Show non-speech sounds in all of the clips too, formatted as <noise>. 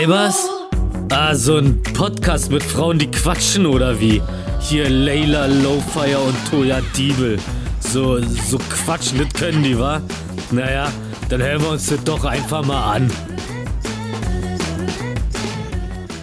Weibers? Ah, so ein Podcast mit Frauen, die quatschen oder wie? Hier Layla Lowfire und Toya Diebel. So, so quatschen, das können die, wa? Naja, dann hören wir uns das doch einfach mal an.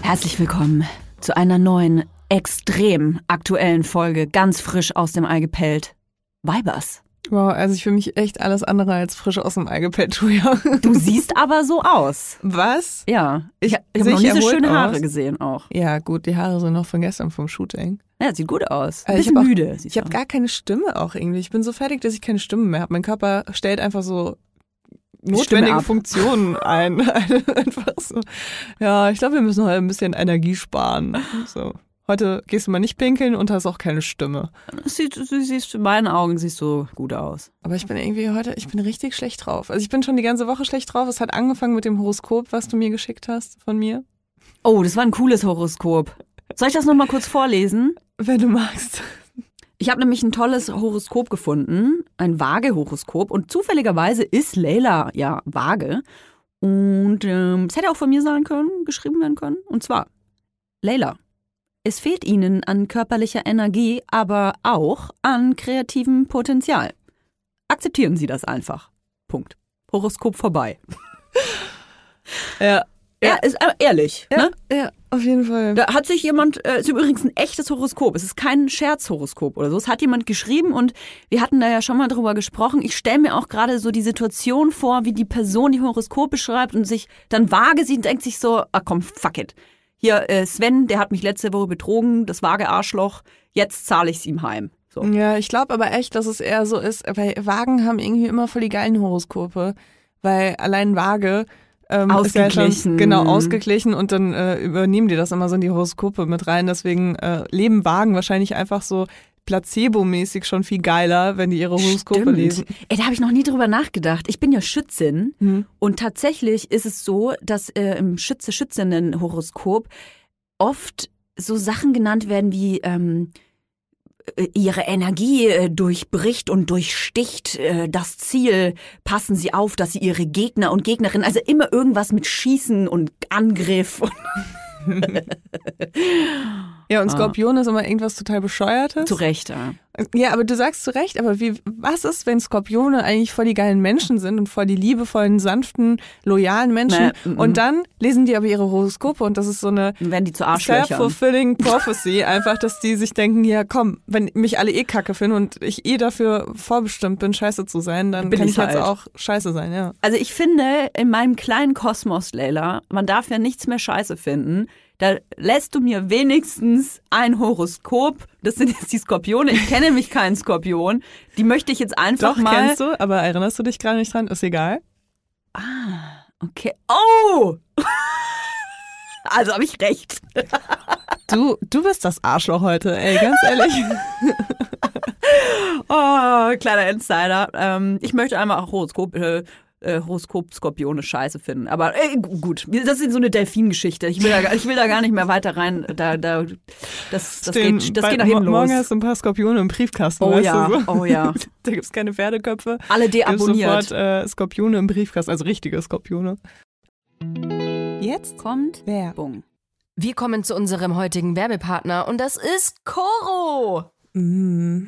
Herzlich willkommen zu einer neuen, extrem aktuellen Folge, ganz frisch aus dem Ei gepellt. Weibers. Wow, also ich fühle mich echt alles andere als frisch aus dem Ei gepellt, Julia. <laughs> Du siehst aber so aus. Was? Ja. Ich, Ich- ich habe noch ich nie so schöne Haare aus? gesehen auch. Ja, gut, die Haare sind noch von gestern vom Shooting. Ja, sieht gut aus. Ein Also ich bisschen hab auch- müde. siehst Ich habe gar keine Stimme auch irgendwie. Ich bin so fertig, dass ich keine Stimme mehr habe. Mein Körper stellt einfach so notwendige. Funktionen <laughs> ein. <laughs> einfach so. Ja, ich glaube, wir müssen heute ein bisschen Energie sparen. So. Heute gehst du mal nicht pinkeln und hast auch keine Stimme. Sieht, du siehst, in meinen Augen siehst du gut aus. Aber ich bin irgendwie heute, ich bin richtig schlecht drauf. Also ich bin schon die ganze Woche schlecht drauf. Es hat angefangen mit dem Horoskop, was du mir geschickt hast von mir. Oh, das war ein cooles Horoskop. Soll ich das nochmal kurz vorlesen? Wenn du magst. Ich habe nämlich ein tolles Horoskop gefunden, ein Waage-Horoskop. Und zufälligerweise ist Leila ja Waage. Und ähm, es hätte auch von mir sein können, geschrieben werden können. Und zwar, Leila, es fehlt Ihnen an körperlicher Energie, aber auch an kreativem Potenzial. Akzeptieren Sie das einfach. Punkt. Horoskop vorbei. <laughs> Ja. Ja, ist äh, ehrlich. Ja, Ne? ja, auf jeden Fall. Da hat sich jemand, äh, ist übrigens ein echtes Horoskop, es ist kein Scherzhoroskop oder so, es hat jemand geschrieben und wir hatten da ja schon mal drüber gesprochen. Ich stelle mir auch gerade so die Situation vor, wie die Person die Horoskope schreibt und sich dann vage sieht und denkt sich so, ah komm, fuck it. Hier, äh, Sven, der hat mich letzte Woche betrogen, das vage Arschloch, jetzt zahle ich es ihm heim. So. Ja, ich glaube aber echt, dass es eher so ist, weil Wagen haben irgendwie immer voll die geilen Horoskope, weil allein Waage ähm, ist ja Ausgeglichen. schon genau ausgeglichen und dann äh, übernehmen die das immer so in die Horoskope mit rein. Deswegen äh, leben Wagen wahrscheinlich einfach so placebo-mäßig schon viel geiler, wenn die ihre Horoskope Stimmt. lesen. Ey, da habe ich noch nie drüber nachgedacht. Ich bin ja Schützin Hm. und tatsächlich ist es so, dass äh, im Schütze-Schützinnen-Horoskop oft so Sachen genannt werden wie ähm, äh, ihre Energie äh, durchbricht und durchsticht äh, das Ziel. Passen Sie auf, dass Sie Ihre Gegner und Gegnerinnen, also immer irgendwas mit Schießen und Angriff. <laughs> <laughs> Ja, und Skorpion ist immer irgendwas total bescheuertes. Zu Recht, ja. Ja, aber du sagst zu Recht, aber wie, was ist, wenn Skorpione eigentlich voll die geilen Menschen sind und voll die liebevollen, sanften, loyalen Menschen Nee, mm, und dann lesen die aber ihre Horoskope und das ist so eine werden die zu self-fulfilling prophecy, <laughs> einfach, dass die sich denken, ja komm, wenn mich alle eh kacke finden und ich eh dafür vorbestimmt bin, scheiße zu sein, dann Bin kann ich ich jetzt halt. auch scheiße sein, ja. Also ich finde, in meinem kleinen Kosmos, Leila, man darf ja nichts mehr scheiße finden. Da lässt du mir wenigstens ein Horoskop. Das sind jetzt die Skorpione. Ich kenne mich keinen Skorpion. Die möchte ich jetzt einfach Doch, mal. kennst du, aber erinnerst du dich gerade nicht dran? Ist egal. Okay. Oh! <laughs> Also habe ich recht. Du, du bist das Arschloch heute, ey, ganz ehrlich. <laughs> Oh, kleiner Insider. Ähm, ich möchte einmal auch Horoskop, äh, äh, Horoskop-Skorpione scheiße finden. Aber äh, gu- gut, das ist so eine Delfin-Geschichte. Ich will, da, gar- ich will da gar nicht mehr weiter rein. Da, da, das das, Den- geht, das bei- geht nach hinten mo- Morgen los. hast du ein paar Skorpione im Briefkasten, Oh weißt ja, du so? oh ja. <laughs> Da gibt's keine Pferdeköpfe. Alle deabonniert. sofort äh, Skorpione im Briefkasten, also richtige Skorpione. Jetzt Kommt Werbung. Wir kommen zu unserem heutigen Werbepartner und das ist Coro. Mm.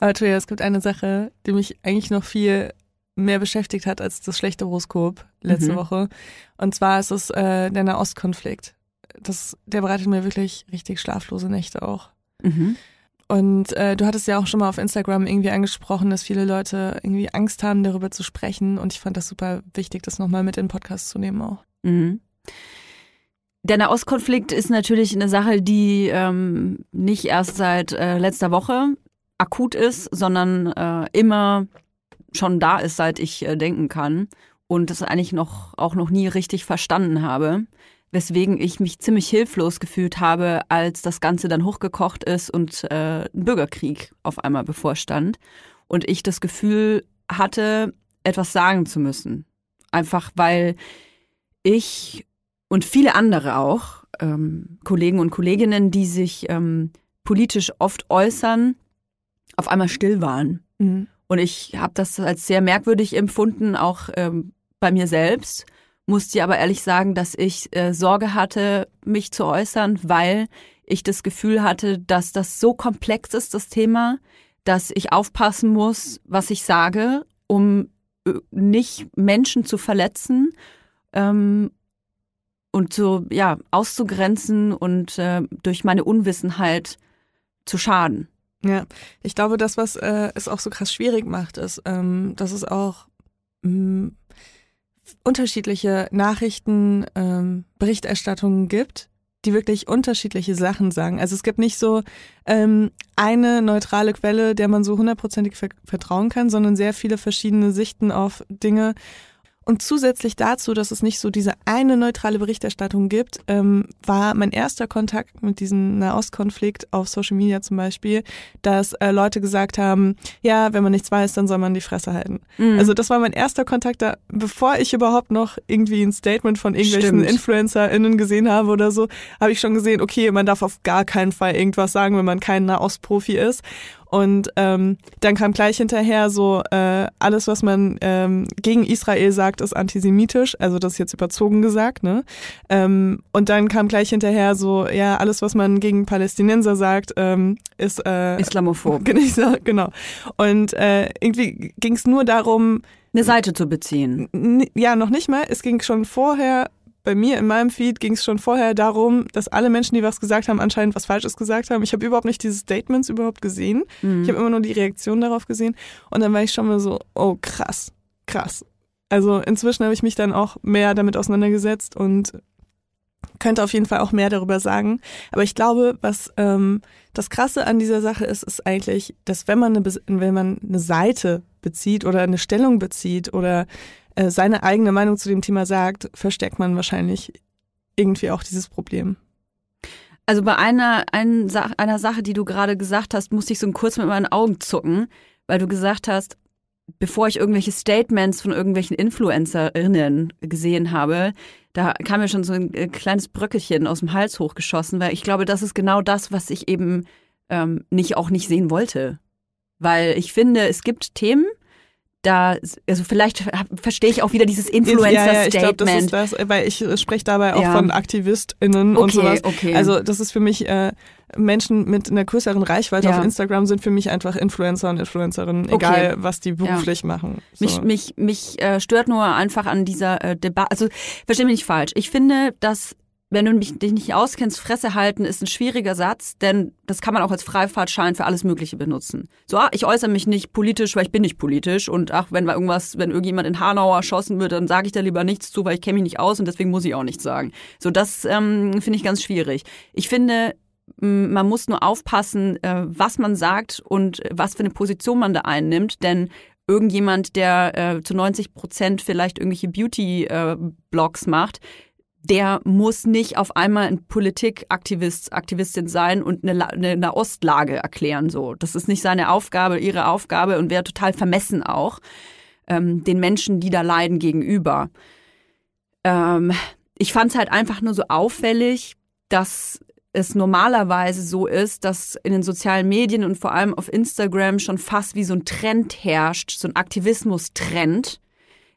Aber Toja, es gibt eine Sache, die mich eigentlich noch viel mehr beschäftigt hat als das schlechte Horoskop letzte Mhm. Woche. Und zwar ist es äh, der Nahostkonflikt. Das, der bereitet mir wirklich richtig schlaflose Nächte auch. Mhm. Und äh, du hattest ja auch schon mal auf Instagram irgendwie angesprochen, dass viele Leute irgendwie Angst haben, darüber zu sprechen. Und ich fand das super wichtig, das nochmal mit in den Podcast zu nehmen auch. Mhm. Der Nahostkonflikt ist natürlich eine Sache, die ähm, nicht erst seit äh, letzter Woche akut ist, sondern äh, immer schon da ist, seit ich äh, denken kann und das eigentlich noch auch noch nie richtig verstanden habe, weswegen ich mich ziemlich hilflos gefühlt habe, als das Ganze dann hochgekocht ist und äh, ein Bürgerkrieg auf einmal bevorstand und ich das Gefühl hatte, etwas sagen zu müssen, einfach weil ich und viele andere auch, ähm, Kollegen und Kolleginnen, die sich ähm, politisch oft äußern, auf einmal still waren. Mhm. Und ich habe das als sehr merkwürdig empfunden, auch ähm, bei mir selbst. Musste aber ehrlich sagen, dass ich äh, Sorge hatte, mich zu äußern, weil ich das Gefühl hatte, dass das so komplex ist, das Thema, dass ich aufpassen muss, was ich sage, um äh, nicht Menschen zu verletzen ähm, und so ja auszugrenzen und äh, durch meine Unwissenheit zu schaden. Ja, ich glaube, das, was äh, es auch so krass schwierig macht, ist, ähm, dass es auch mh, unterschiedliche Nachrichten, ähm, Berichterstattungen gibt, die wirklich unterschiedliche Sachen sagen. Also es gibt nicht so ähm, eine neutrale Quelle, der man so hundertprozentig ver vertrauen kann, sondern sehr viele verschiedene Sichten auf Dinge. Und zusätzlich dazu, dass es nicht so diese eine neutrale Berichterstattung gibt, ähm, war mein erster Kontakt mit diesem Nahostkonflikt auf Social Media zum Beispiel, dass äh, Leute gesagt haben, ja, wenn man nichts weiß, dann soll man die Fresse halten. Mhm. Also das war mein erster Kontakt da, bevor ich überhaupt noch irgendwie ein Statement von irgendwelchen Stimmt. InfluencerInnen gesehen habe oder so, habe ich schon gesehen, okay, man darf auf gar keinen Fall irgendwas sagen, wenn man kein Nahostprofi ist. Und ähm, dann kam gleich hinterher so, äh, alles, was man ähm, gegen Israel sagt, ist antisemitisch. Also das ist jetzt überzogen gesagt. Ne? Ähm, und dann kam gleich hinterher so, ja, alles, was man gegen Palästinenser sagt, ähm, ist äh, Islamophob. <laughs> genau, genau. Und äh, irgendwie ging es nur darum, Eine Seite zu beziehen. Ja, noch nicht mal. Es ging schon vorher, bei mir in meinem Feed ging es schon vorher darum, dass alle Menschen, die was gesagt haben, anscheinend was Falsches gesagt haben. Ich habe überhaupt nicht diese Statements überhaupt gesehen. Mhm. Ich habe immer nur die Reaktion darauf gesehen. Und dann war ich schon mal so, oh krass, krass. Also inzwischen habe ich mich dann auch mehr damit auseinandergesetzt und könnte auf jeden Fall auch mehr darüber sagen. Aber ich glaube, was ähm, das Krasse an dieser Sache ist, ist eigentlich, dass wenn man eine, wenn man eine Seite bezieht oder eine Stellung bezieht oder äh, seine eigene Meinung zu dem Thema sagt, versteckt man wahrscheinlich irgendwie auch dieses Problem. Also bei einer, ein, einer Sache, die du gerade gesagt hast, musste ich so kurz mit meinen Augen zucken, weil du gesagt hast, bevor ich irgendwelche Statements von irgendwelchen InfluencerInnen gesehen habe, da kam mir schon so ein äh, kleines Bröckelchen aus dem Hals hochgeschossen, weil ich glaube, das ist genau das, was ich eben ähm, nicht auch nicht sehen wollte. Weil ich finde, es gibt Themen, da, also vielleicht verstehe ich auch wieder dieses ja, ja, ich glaube, das Influencer-Statement. ist das, weil ich äh, spreche dabei auch Ja. von AktivistInnen und Okay, sowas. okay. Also das ist für mich äh, Menschen mit einer größeren Reichweite Ja. auf Instagram sind für mich einfach Influencer und Influencerinnen, Okay. egal was die beruflich machen. So. Mich, mich, mich äh, stört nur einfach an dieser äh, Debatte. Also, versteh mich nicht falsch. Ich finde, dass, wenn du mich, dich nicht auskennst, Fresse halten ist ein schwieriger Satz, denn das kann man auch als Freifahrtschein für alles Mögliche benutzen. So, ah, ich äußere mich nicht politisch, weil ich bin nicht politisch. Und ach, wenn irgendwas, wenn irgendjemand in Hanau erschossen wird, dann sage ich da lieber nichts zu, weil ich kenne mich nicht aus und deswegen muss ich auch nichts sagen. So, das ähm, finde ich ganz schwierig. Ich finde, man muss nur aufpassen, äh, was man sagt und was für eine Position man da einnimmt, denn irgendjemand, der äh, zu 90 Prozent vielleicht irgendwelche Beauty-Blogs macht, der muss nicht auf einmal ein Politikaktivist, Aktivistin sein und eine, La- eine Nahostlage erklären. So, das ist nicht seine Aufgabe, ihre Aufgabe und wäre total vermessen auch ähm, den Menschen, die da leiden, gegenüber. Ähm, ich fand es halt einfach nur so auffällig, dass es normalerweise so ist, dass in den sozialen Medien und vor allem auf Instagram schon fast wie so ein Trend herrscht, so ein Aktivismus-Trend,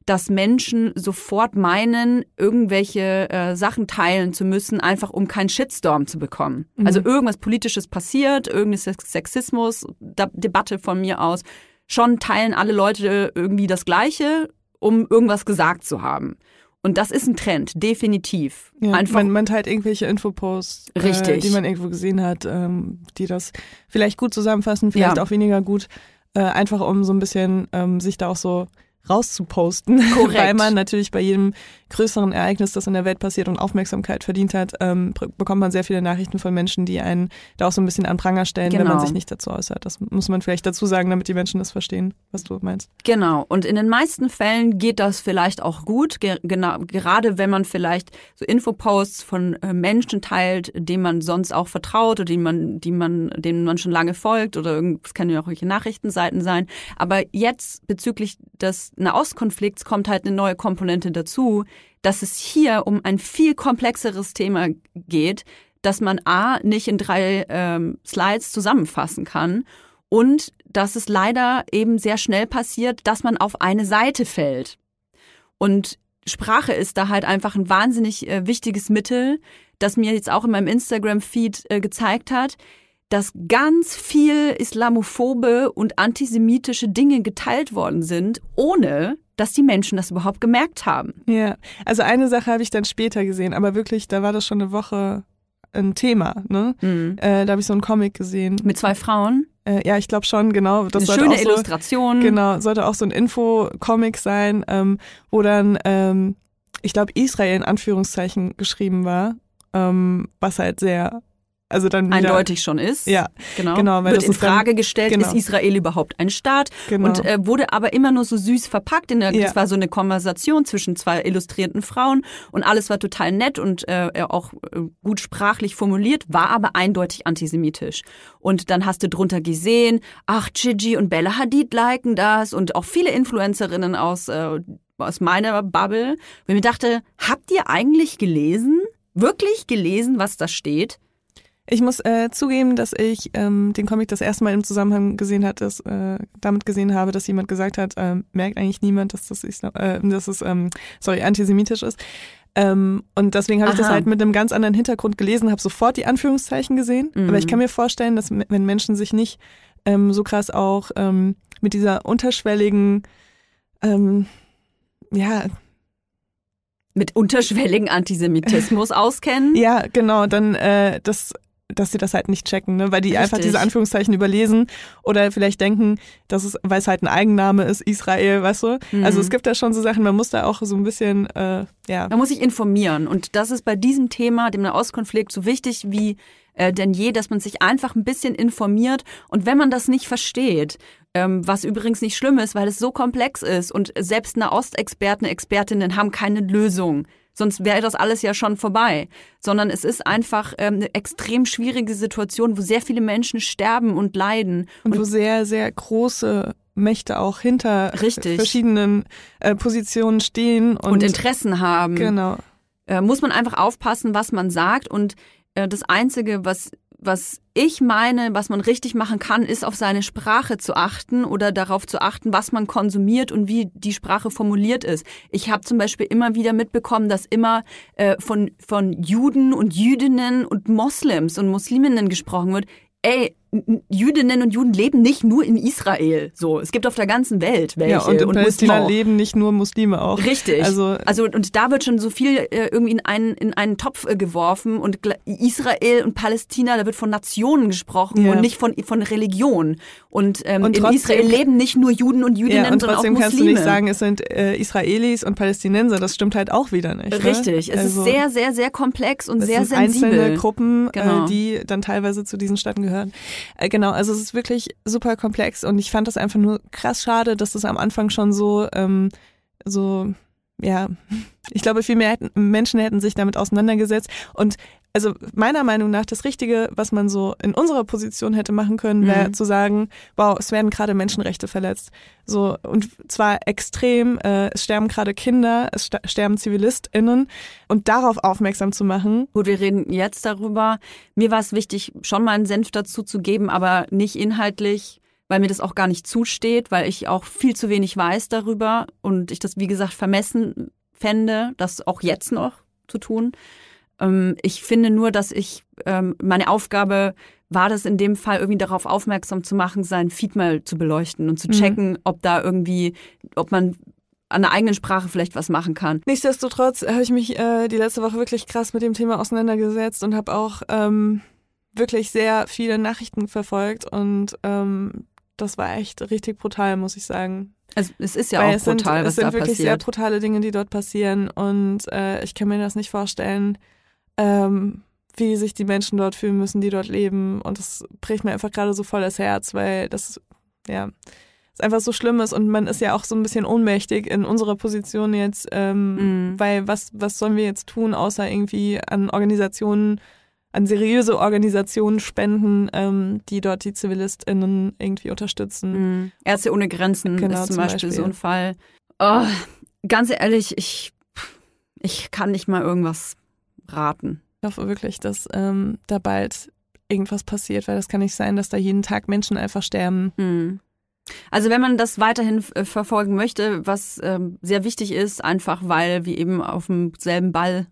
dass Menschen sofort meinen, irgendwelche äh, Sachen teilen zu müssen, einfach um keinen Shitstorm zu bekommen. Also irgendwas Politisches passiert, irgendeine Sex- Sexismus, da, Debatte von mir aus. Schon teilen alle Leute irgendwie das Gleiche, um irgendwas gesagt zu haben. Und das ist ein Trend, definitiv. Ja, Einfach man, man teilt irgendwelche Infoposts, Äh, die man irgendwo gesehen hat, ähm, die das vielleicht gut zusammenfassen, vielleicht Ja. auch weniger gut, äh, einfach um so ein bisschen ähm, sich da auch so rauszuposten, <laughs> Korrekt. weil man natürlich bei jedem größeren Ereignis, das in der Welt passiert und Aufmerksamkeit verdient hat, ähm, bekommt man sehr viele Nachrichten von Menschen, die einen da auch so ein bisschen an Pranger stellen, wenn man Genau. sich nicht dazu äußert. Das muss man vielleicht dazu sagen, damit die Menschen das verstehen, was du meinst. Genau. Und in den meisten Fällen geht das vielleicht auch gut, ge genau, gerade wenn man vielleicht so Infoposts von äh, Menschen teilt, denen man sonst auch vertraut oder die man, die man, denen man schon lange folgt oder es können ja auch welche Nachrichtenseiten sein. Aber jetzt bezüglich des Nahostkonflikts kommt halt eine neue Komponente dazu, dass es hier um ein viel komplexeres Thema geht, dass man A nicht in drei ähm, Slides zusammenfassen kann und dass es leider eben sehr schnell passiert, dass man auf eine Seite fällt. Und Sprache ist da halt einfach ein wahnsinnig äh, wichtiges Mittel, das mir jetzt auch in meinem Instagram-Feed äh, gezeigt hat, dass ganz viel islamophobe und antisemitische Dinge geteilt worden sind, ohne dass die Menschen das überhaupt gemerkt haben. Ja, also eine Sache habe ich dann später gesehen, aber wirklich, da war das schon eine Woche ein Thema, ne? Mhm. Äh, da habe ich so einen Comic gesehen. Mit zwei Frauen. Äh, ja, ich glaube schon, genau. Das eine schöne auch so, Illustration. Genau, sollte auch so ein Info-Comic sein, ähm, wo dann, ähm, ich glaube, Israel in Anführungszeichen geschrieben war, ähm, was halt sehr also dann wieder, eindeutig schon ist. Ja, genau. genau, Wird das in ist dann- Frage gestellt, genau. ist Israel überhaupt ein Staat? Genau. Und äh, wurde aber immer nur so süß verpackt. In der, Ja. Das war so eine Konversation zwischen zwei illustrierten Frauen und alles war total nett und äh, auch äh, gut sprachlich formuliert, war aber eindeutig antisemitisch. Und dann hast du drunter gesehen, ach, Gigi und Bella Hadid liken das und auch viele Influencerinnen aus, äh, aus meiner Bubble. Wo ich mir dachte, habt ihr eigentlich gelesen? Wirklich gelesen, was da steht? Ich muss äh, zugeben, dass ich ähm, den Comic das erste Mal im Zusammenhang gesehen hat, dass, äh, damit gesehen habe, dass jemand gesagt hat, ähm, merkt eigentlich niemand, dass das, Islam, äh, dass es ähm, sorry, antisemitisch ist. Ähm, und deswegen habe ich das halt mit einem ganz anderen Hintergrund gelesen, habe sofort die Anführungszeichen gesehen. Mhm. Aber ich kann mir vorstellen, dass wenn Menschen sich nicht ähm, so krass auch ähm, mit dieser unterschwelligen, ähm, ja, Mit unterschwelligen Antisemitismus auskennen? Ja, genau, dann äh, das dass sie das halt nicht checken, ne? weil die einfach Richtig. diese Anführungszeichen überlesen oder vielleicht denken, dass es, weil es halt ein Eigenname ist, Israel, weißt du? Mhm. Also es gibt da schon so Sachen, man muss da auch so ein bisschen, äh, ja. Man muss sich informieren. Und das ist bei diesem Thema, dem Nahostkonflikt, so wichtig wie äh, denn je, dass man sich einfach ein bisschen informiert. Und wenn man das nicht versteht, ähm, was übrigens nicht schlimm ist, weil es so komplex ist und selbst Nahostexperten, Expertinnen haben keine Lösung. Sonst wäre das alles ja schon vorbei. Sondern es ist einfach ähm, eine extrem schwierige Situation, wo sehr viele Menschen sterben und leiden. Und wo sehr, sehr große Mächte auch hinter Richtig. verschiedenen äh, Positionen stehen und, und Interessen haben. Genau. äh, muss man einfach aufpassen, was man sagt. Und äh, das Einzige, was, was ich meine, was man richtig machen kann, ist auf seine Sprache zu achten oder darauf zu achten, was man konsumiert und wie die Sprache formuliert ist. Ich habe zum Beispiel immer wieder mitbekommen, dass immer äh, von, von Juden und Jüdinnen und Moslems und Musliminnen gesprochen wird. Ey, Jüdinnen und Juden leben nicht nur in Israel. So, es gibt auf der ganzen Welt welche Ja, und in Palästina Muslime leben nicht nur Muslime auch. Richtig. Also, Also und da wird schon so viel äh, irgendwie in einen, in einen Topf äh, geworfen und Israel und Palästina, da wird von Nationen gesprochen Ja. und nicht von, von Religion. Und, ähm, Und in Israel leben nicht nur Juden und Jüdinnen, ja, und sondern auch trotzdem Muslime. kannst du nicht sagen, es sind äh, Israelis und Palästinenser. Das stimmt halt auch wieder nicht. Ne? Richtig. Es Also- ist sehr, sehr, sehr komplex und sehr sind einzelne sensibel. Gruppen, Genau. äh, die dann teilweise zu diesen Städten gehören. Äh, genau, also es ist wirklich super komplex und ich fand das einfach nur krass schade, dass das am Anfang schon so, ähm, so, ja, <laughs> ich glaube, viel mehr hätten, Menschen hätten sich damit auseinandergesetzt und also meiner Meinung nach das Richtige, was man so in unserer Position hätte machen können, wäre Mhm. zu sagen, wow, es werden gerade Menschenrechte verletzt. So und zwar extrem, äh, es sterben gerade Kinder, es sterben ZivilistInnen und darauf aufmerksam zu machen, Gut, wir reden jetzt darüber. Mir war es wichtig, schon mal einen Senf dazu zu geben, aber nicht inhaltlich, weil mir das auch gar nicht zusteht, weil ich auch viel zu wenig weiß darüber und ich das, wie gesagt, vermessen fände, das auch jetzt noch zu tun. Ähm, ich finde nur, dass ich, ähm, meine Aufgabe war das in dem Fall irgendwie darauf aufmerksam zu machen, sein Feed mal zu beleuchten und zu Mhm. checken, ob da irgendwie, ob man an der eigenen Sprache vielleicht was machen kann. Nichtsdestotrotz habe ich mich äh, die letzte Woche wirklich krass mit dem Thema auseinandergesetzt und habe auch ähm, wirklich sehr viele Nachrichten verfolgt und ähm, das war echt richtig brutal, muss ich sagen. Also, es ist ja Weil auch es sind, brutal, es was sind da wirklich sehr passiert. brutale Dinge, die dort passieren und äh, ich kann mir das nicht vorstellen, ähm, wie sich die Menschen dort fühlen müssen, die dort leben und das bricht mir einfach gerade so voll das Herz, weil das, ja, es einfach so schlimm ist und man ist ja auch so ein bisschen ohnmächtig in unserer Position jetzt, ähm, Mhm. weil was, was sollen wir jetzt tun, außer irgendwie an Organisationen, an seriöse Organisationen spenden, ähm, die dort die ZivilistInnen irgendwie unterstützen. Mhm. Ärzte ohne Grenzen Genau, ist zum zum Beispiel, Beispiel. so ein Fall. Oh, ganz ehrlich, ich, ich kann nicht mal irgendwas raten. Ich hoffe wirklich, dass ähm, da bald irgendwas passiert, weil das kann nicht sein, dass da jeden Tag Menschen einfach sterben. Mhm. Also wenn man das weiterhin äh, verfolgen möchte, was ähm, sehr wichtig ist, einfach weil wir eben auf demselben Ball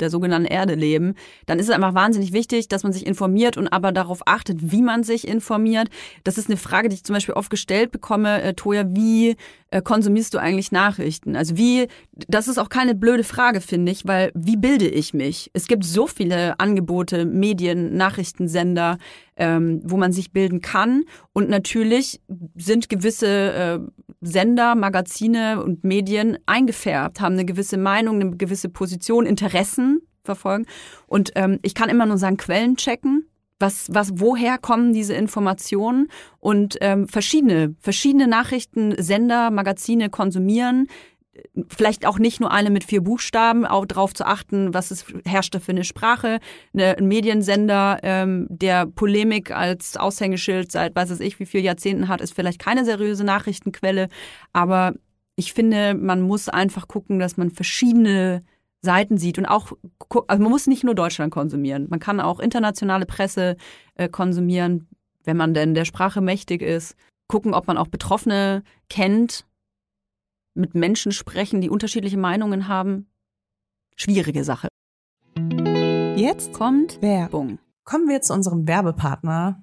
der sogenannten Erde leben, dann ist es einfach wahnsinnig wichtig, dass man sich informiert und aber darauf achtet, wie man sich informiert. Das ist eine Frage, die ich zum Beispiel oft gestellt bekomme, äh, Toja, wie äh, konsumierst du eigentlich Nachrichten? Also wie, das ist auch keine blöde Frage, finde ich, weil wie bilde ich mich? Es gibt so viele Angebote, Medien, Nachrichtensender, ähm, wo man sich bilden kann. Und natürlich sind gewisse äh, Sender, Magazine und Medien eingefärbt, haben eine gewisse Meinung, eine gewisse Position, Interessen verfolgen. Und ähm, ich kann immer nur sagen, Quellen checken. Was, was, woher kommen diese Informationen und ähm, verschiedene, verschiedene Nachrichtensender, Magazine konsumieren, vielleicht auch nicht nur eine mit vier Buchstaben, auch darauf zu achten, was es herrscht da für eine Sprache. Ein Mediensender, ähm, der Polemik als Aushängeschild seit weiß es ich wie viele Jahrzehnten hat, ist vielleicht keine seriöse Nachrichtenquelle. Aber ich finde, man muss einfach gucken, dass man verschiedene Seiten sieht und auch, also man muss nicht nur Deutschland konsumieren. Man kann auch internationale Presse äh, konsumieren, wenn man denn der Sprache mächtig ist. Gucken, ob man auch Betroffene kennt mit Menschen sprechen, die unterschiedliche Meinungen haben. Schwierige Sache. Jetzt Kommt Werbung. Kommen wir zu unserem Werbepartner,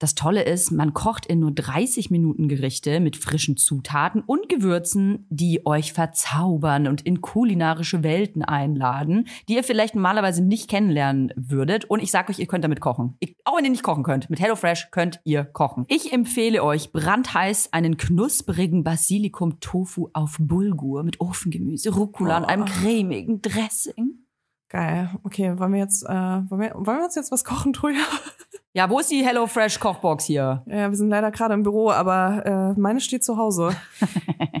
Das Tolle ist, man kocht in nur 30 Minuten Gerichte mit frischen Zutaten und Gewürzen, die euch verzaubern und in kulinarische Welten einladen, die ihr vielleicht normalerweise nicht kennenlernen würdet. Und ich sage euch, ihr könnt damit kochen. Ich, auch wenn ihr nicht kochen könnt, mit HelloFresh könnt ihr kochen. Ich empfehle euch brandheiß einen knusprigen Basilikum-Tofu auf Bulgur mit Ofengemüse, Rucola und einem Oh. cremigen Dressing. Geil. Okay, wollen wir jetzt, äh, wollen, wir, wollen wir uns jetzt was kochen, Troja? <laughs> Ja, wo ist die HelloFresh Kochbox hier? Ja, wir sind leider gerade im Büro, aber äh, meine steht zu Hause. <laughs>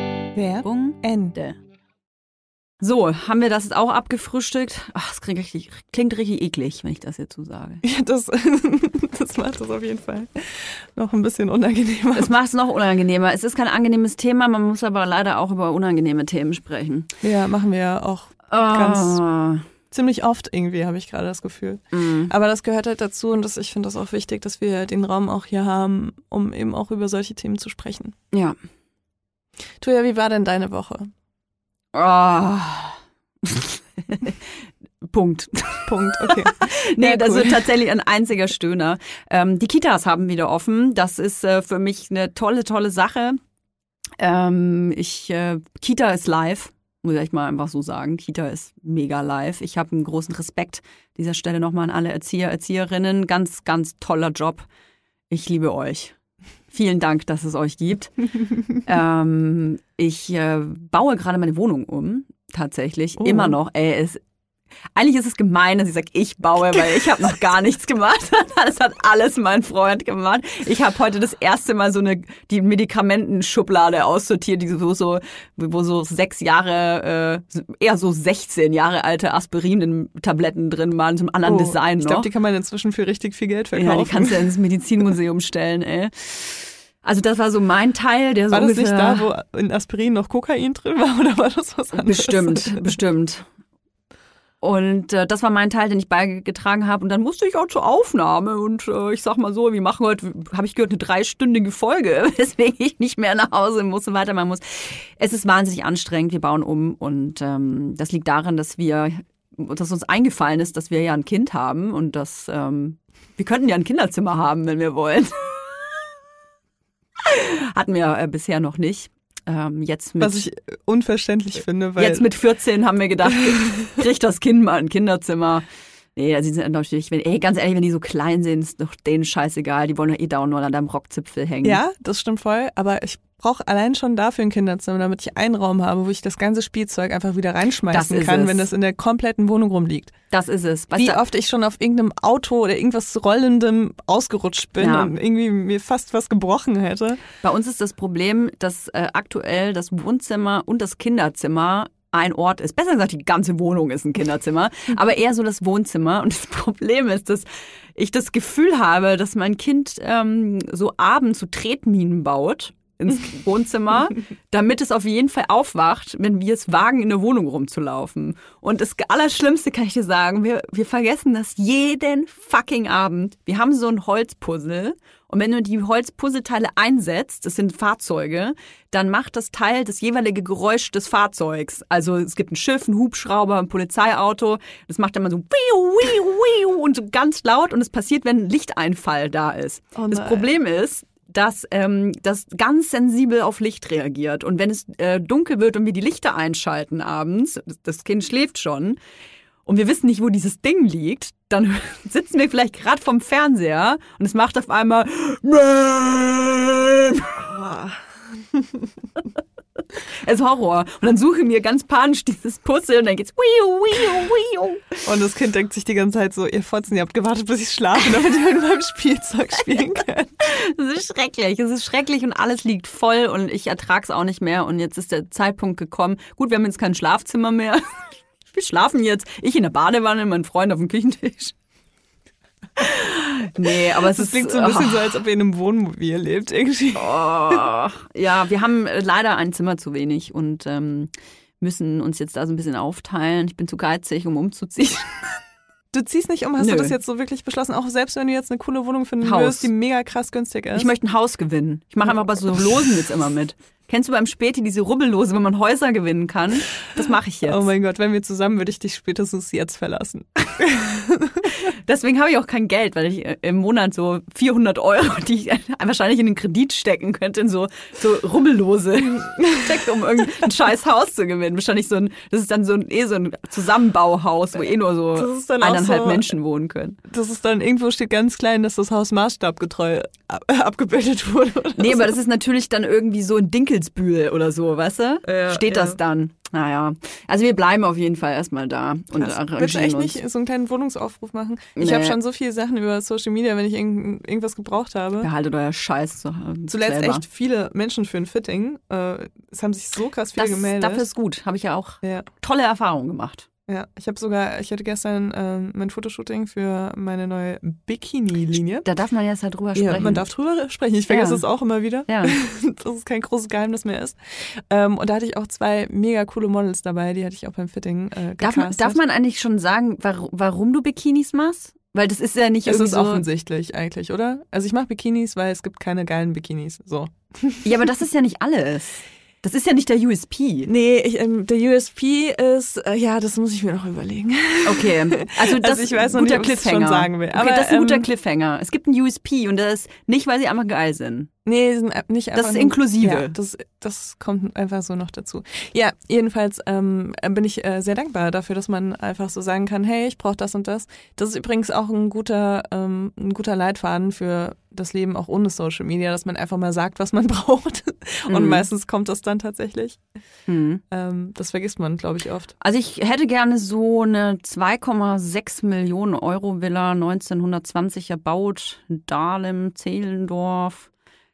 Werbung Ende. So, haben wir das jetzt auch abgefrühstückt? Ach, das klingt richtig, klingt richtig eklig, wenn ich das jetzt so sage. Ja, das, <laughs> das macht das auf jeden Fall noch ein bisschen unangenehmer. Es macht es noch unangenehmer. Es ist kein angenehmes Thema, man muss aber leider auch über unangenehme Themen sprechen. Ja, machen wir ja auch Ah, ziemlich oft irgendwie, habe ich gerade das Gefühl. mm. Aber das gehört halt dazu und das, ich finde das auch wichtig, dass wir den Raum auch hier haben, um eben auch über solche Themen zu sprechen. Ja. Tuja, wie war denn deine Woche? Ah. <laughs> Punkt. Punkt, okay. <laughs> Nee, Ja, das cool. ist tatsächlich ein einziger Stöhner. Ähm, die Kitas haben wieder offen. Das ist äh, für mich eine tolle, tolle Sache. Ähm, ich, äh, Kita ist live, muss ich mal einfach so sagen. Kita ist mega live. Ich habe einen großen Respekt an dieser Stelle nochmal an alle Erzieher, Erzieherinnen. Ganz, ganz toller Job. Ich liebe euch. Vielen Dank, dass es euch gibt. <laughs> ähm, ich äh, baue gerade meine Wohnung um, tatsächlich. Oh. Immer noch. Ey, es, eigentlich ist es gemein, dass ich sage, ich baue, weil ich habe noch gar nichts gemacht. <laughs> Das hat alles mein Freund gemacht. Ich habe heute das erste Mal so eine die Medikamentenschublade aussortiert, die so, so wo so sechs Jahre, äh, eher so 16 Jahre alte Aspirin-Tabletten drin waren, zum anderen Oh, Design ich glaube, die kann man inzwischen für richtig viel Geld verkaufen. Ja, die kannst du <laughs> ins Medizinmuseum stellen, ey. Also das war so mein Teil, der so war das nicht da, wo in Aspirin noch Kokain drin war oder war das was anderes? bestimmt, <laughs> bestimmt. Und äh, das war mein Teil, den ich beigetragen habe. Und dann musste ich auch zur Aufnahme. Und äh, ich sag mal so, wir machen heute, habe ich gehört, eine dreistündige Folge, <laughs> weswegen ich nicht mehr nach Hause muss und weitermachen muss. Es ist wahnsinnig anstrengend. Wir bauen um. Und ähm, das liegt daran, dass wir, dass uns eingefallen ist, dass wir ja ein Kind haben und dass ähm, wir könnten ja ein Kinderzimmer haben, wenn wir wollen. <laughs> Hatten wir äh, bisher noch nicht. Ähm, jetzt mit, Was ich unverständlich finde, weil jetzt mit 14 haben wir gedacht, <laughs> kriegt das Kind mal ein Kinderzimmer. Nee, also die sind natürlich, wenn, ey, ganz ehrlich, wenn die so klein sind, ist doch denen scheißegal. Die wollen doch eh dauernd nur an deinem Rockzipfel hängen. ja, das stimmt voll, aber ich brauche allein schon dafür ein Kinderzimmer, damit ich einen Raum habe, wo ich das ganze Spielzeug einfach wieder reinschmeißen kann, es. wenn das in der kompletten Wohnung rumliegt. Das ist es. Weißt Wie oft ich schon auf irgendeinem Auto oder irgendwas Rollendem ausgerutscht bin Ja. und irgendwie mir fast was gebrochen hätte. Bei uns ist das Problem, dass äh, aktuell das Wohnzimmer und das Kinderzimmer ein Ort ist. Besser gesagt, die ganze Wohnung ist ein Kinderzimmer, aber eher so das Wohnzimmer. Und das <laughs> Problem ist, dass ich das Gefühl habe, dass mein Kind ähm, so abends so Tretminen baut ins Wohnzimmer, damit es auf jeden Fall aufwacht, wenn wir es wagen, in der Wohnung rumzulaufen. Und das Allerschlimmste kann ich dir sagen, wir, wir vergessen das jeden fucking Abend. Wir haben so ein Holzpuzzle und wenn du die Holzpuzzleteile einsetzt, das sind Fahrzeuge, dann macht das Teil das jeweilige Geräusch des Fahrzeugs. Also es gibt ein Schiff, ein Hubschrauber, ein Polizeiauto. Das macht dann mal so und so ganz laut und es passiert, wenn ein Lichteinfall da ist. Oh das. Problem ist, dass ähm, das ganz sensibel auf Licht reagiert. Und wenn es äh, dunkel wird und wir die Lichter einschalten abends, das- das Kind schläft schon, und wir wissen nicht, wo dieses Ding liegt, dann <laughs> sitzen wir vielleicht gerade vom Fernseher und es macht auf einmal <laughs> <laughs> <laughs> Es ist Horror. Und dann suchen wir ganz panisch dieses Puzzle und dann geht's wiu, wiu, wiu. Und das Kind denkt sich die ganze Zeit so, ihr Fotzen, ihr habt gewartet, bis ich schlafe, damit ihr mit meinem Spielzeug spielen könnt. Es ist schrecklich. Es ist schrecklich und alles liegt voll und ich ertrag's auch nicht mehr. Und jetzt ist der Zeitpunkt gekommen. Gut, wir haben jetzt kein Schlafzimmer mehr. <laughs> Wir schlafen jetzt. Ich in der Badewanne, mein Freund auf dem Küchentisch. Nee, aber es Das ist. klingt so ein bisschen oh, so, als ob ihr in einem Wohnmobil lebt irgendwie. oh. Ja, wir haben äh, leider ein Zimmer zu wenig und ähm, müssen uns jetzt da so ein bisschen aufteilen. Ich bin zu geizig, um umzuziehen. Du ziehst nicht um, hast Nö. du das jetzt so wirklich beschlossen? Auch selbst wenn du jetzt eine coole Wohnung finden Haus. würdest, die mega krass günstig ist. Ich möchte ein Haus gewinnen. Ich mache einfach bei so Losen jetzt immer mit. Kennst du beim Späti diese Rubbellose, wenn man Häuser gewinnen kann? Das mache ich jetzt. Oh mein Gott, wenn wir zusammen, würde ich dich spätestens jetzt verlassen. <laughs> Deswegen habe ich auch kein Geld, weil ich äh, im Monat so 400 Euro, die ich <laughs> wahrscheinlich in den Kredit stecken könnte, in so, so Rubbellose <laughs> stecke, um irgendein scheiß Haus zu gewinnen. Wahrscheinlich so ein, das ist dann so ein, eh so ein Zusammenbauhaus, wo eh nur so eineinhalb so- Menschen wohnen können. Das ist dann irgendwo steht ganz klein, dass das Haus maßstabgetreu ab abgebildet wurde. Nee, so. aber das ist natürlich dann irgendwie so in Dinkelsbühl oder so, weißt du? Ja, Steht das ja. dann. Naja. Also wir bleiben auf jeden Fall erstmal da und Krass. Willst du arrangieren echt uns. nicht so einen kleinen Wohnungsaufruf machen? Ich Nee. habe schon so viele Sachen über Social Media, wenn ich irgend, irgendwas gebraucht habe. Behaltet euer Scheiß zu Hause Zuletzt selber. echt viele Menschen für ein Fitting. Äh, Es haben sich so krass viele Das, gemeldet. dafür ist gut. Habe ich ja auch ja, tolle Erfahrungen gemacht. Ja. Ich habe sogar, ich hatte gestern ähm, mein Fotoshooting für meine neue Bikini-Linie. Da darf man jetzt halt drüber sprechen. Ja, man darf drüber sprechen. Ich vergesse Ja. es auch immer wieder, Ja. <laughs> dass es kein großes Geheimnis mehr ist. Ähm, und da hatte ich auch zwei mega coole Models dabei, die hatte ich auch beim Fitting äh, Darf man, darf man eigentlich schon sagen, warum, warum du Bikinis machst? Weil das ist ja nicht Es irgendwie ist so. offensichtlich eigentlich, oder? Also ich mache Bikinis, weil es gibt keine geilen Bikinis. So. Ja, aber das ist ja nicht alles. Das ist ja nicht der USP. Nee, ich, ähm, der USP ist, äh, ja, das muss ich mir noch überlegen. Okay, <laughs> also das Also ich weiß ist noch ein nicht, guter ob ich's schon Cliffhanger. sagen will. okay, Aber, das ist ein guter ähm, Cliffhanger. Es gibt einen USP und das ist nicht, weil sie einfach geil sind. Nee, sind nicht einfach ist nur- inklusive. Ja, das, das kommt einfach so noch dazu. Ja, jedenfalls ähm, bin ich äh, sehr dankbar dafür, dass man einfach so sagen kann, hey, ich brauche das und das. Das ist übrigens auch ein guter, ähm, ein guter Leitfaden für das Leben auch ohne Social Media, dass man einfach mal sagt, was man <laughs> braucht. Und Mhm. meistens kommt das dann tatsächlich. Hm. Ähm, das vergisst man, glaube ich, oft. Also ich hätte gerne so eine 2,6 Millionen Euro Villa 1920 erbaut, Dahlem, Zehlendorf,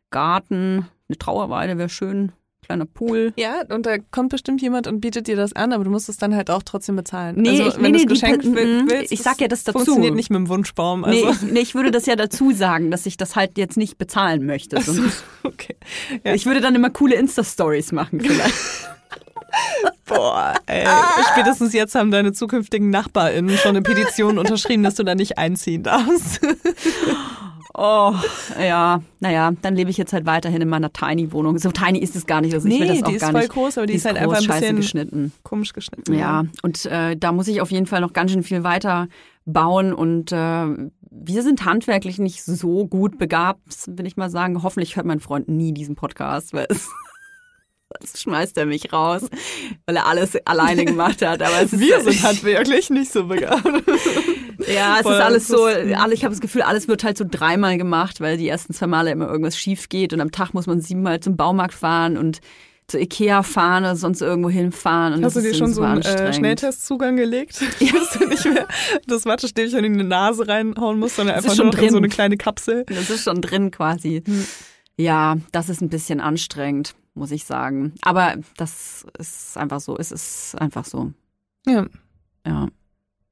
Garten, eine Trauerweide wäre schön, kleiner Pool. Ja, und da kommt bestimmt jemand und bietet dir das an, aber du musst es dann halt auch trotzdem bezahlen. Nee, also, ich- wenn nee, du es die geschenkt mhm, willst, ich sag ja das dazu. Funktioniert nicht mit dem Wunschbaum. Also. Nee, ich, nee, ich würde das ja dazu sagen, dass ich das halt jetzt nicht bezahlen möchte. Sonst- <laughs> okay. Ja. Ich würde dann immer coole Insta-Stories machen vielleicht. <laughs> Boah, ey. Spätestens jetzt haben deine zukünftigen NachbarInnen schon eine Petition unterschrieben, dass du da nicht einziehen darfst. <laughs> Oh, ja, naja, dann lebe ich jetzt halt weiterhin in meiner Tiny-Wohnung. So tiny ist es gar nicht. Also ich will das auch die ist gar voll nicht. groß, aber die, Die ist halt groß, einfach ein bisschen geschnitten. komisch geschnitten. Ja, und äh, da muss ich auf jeden Fall noch ganz schön viel weiter bauen und äh, wir sind handwerklich nicht so gut begabt, will ich mal sagen. Hoffentlich hört mein Freund nie diesen Podcast, weil es <laughs> Sonst schmeißt er mich raus, weil er alles alleine <laughs> gemacht hat. Aber Wir sind handwerklich nicht so begabt. <laughs> ja, es ist alles so, alle, ich habe das Gefühl, alles wird halt so dreimal gemacht, weil die ersten zwei Male immer irgendwas schief geht und am Tag muss man siebenmal zum Baumarkt fahren und zu Ikea fahren oder sonst irgendwo hinfahren. Und Hast du dir schon so einen äh. Schnelltestzugang gelegt? <laughs> <laughs> Dass du nicht mehr das Wattestäbchen in die Nase reinhauen musst, sondern Das einfach nur in drin. so eine kleine Kapsel. Das ist schon drin quasi. Hm. Ja, das ist ein bisschen anstrengend, muss ich sagen. Aber das ist einfach so. Es ist einfach so. Ja. Ja,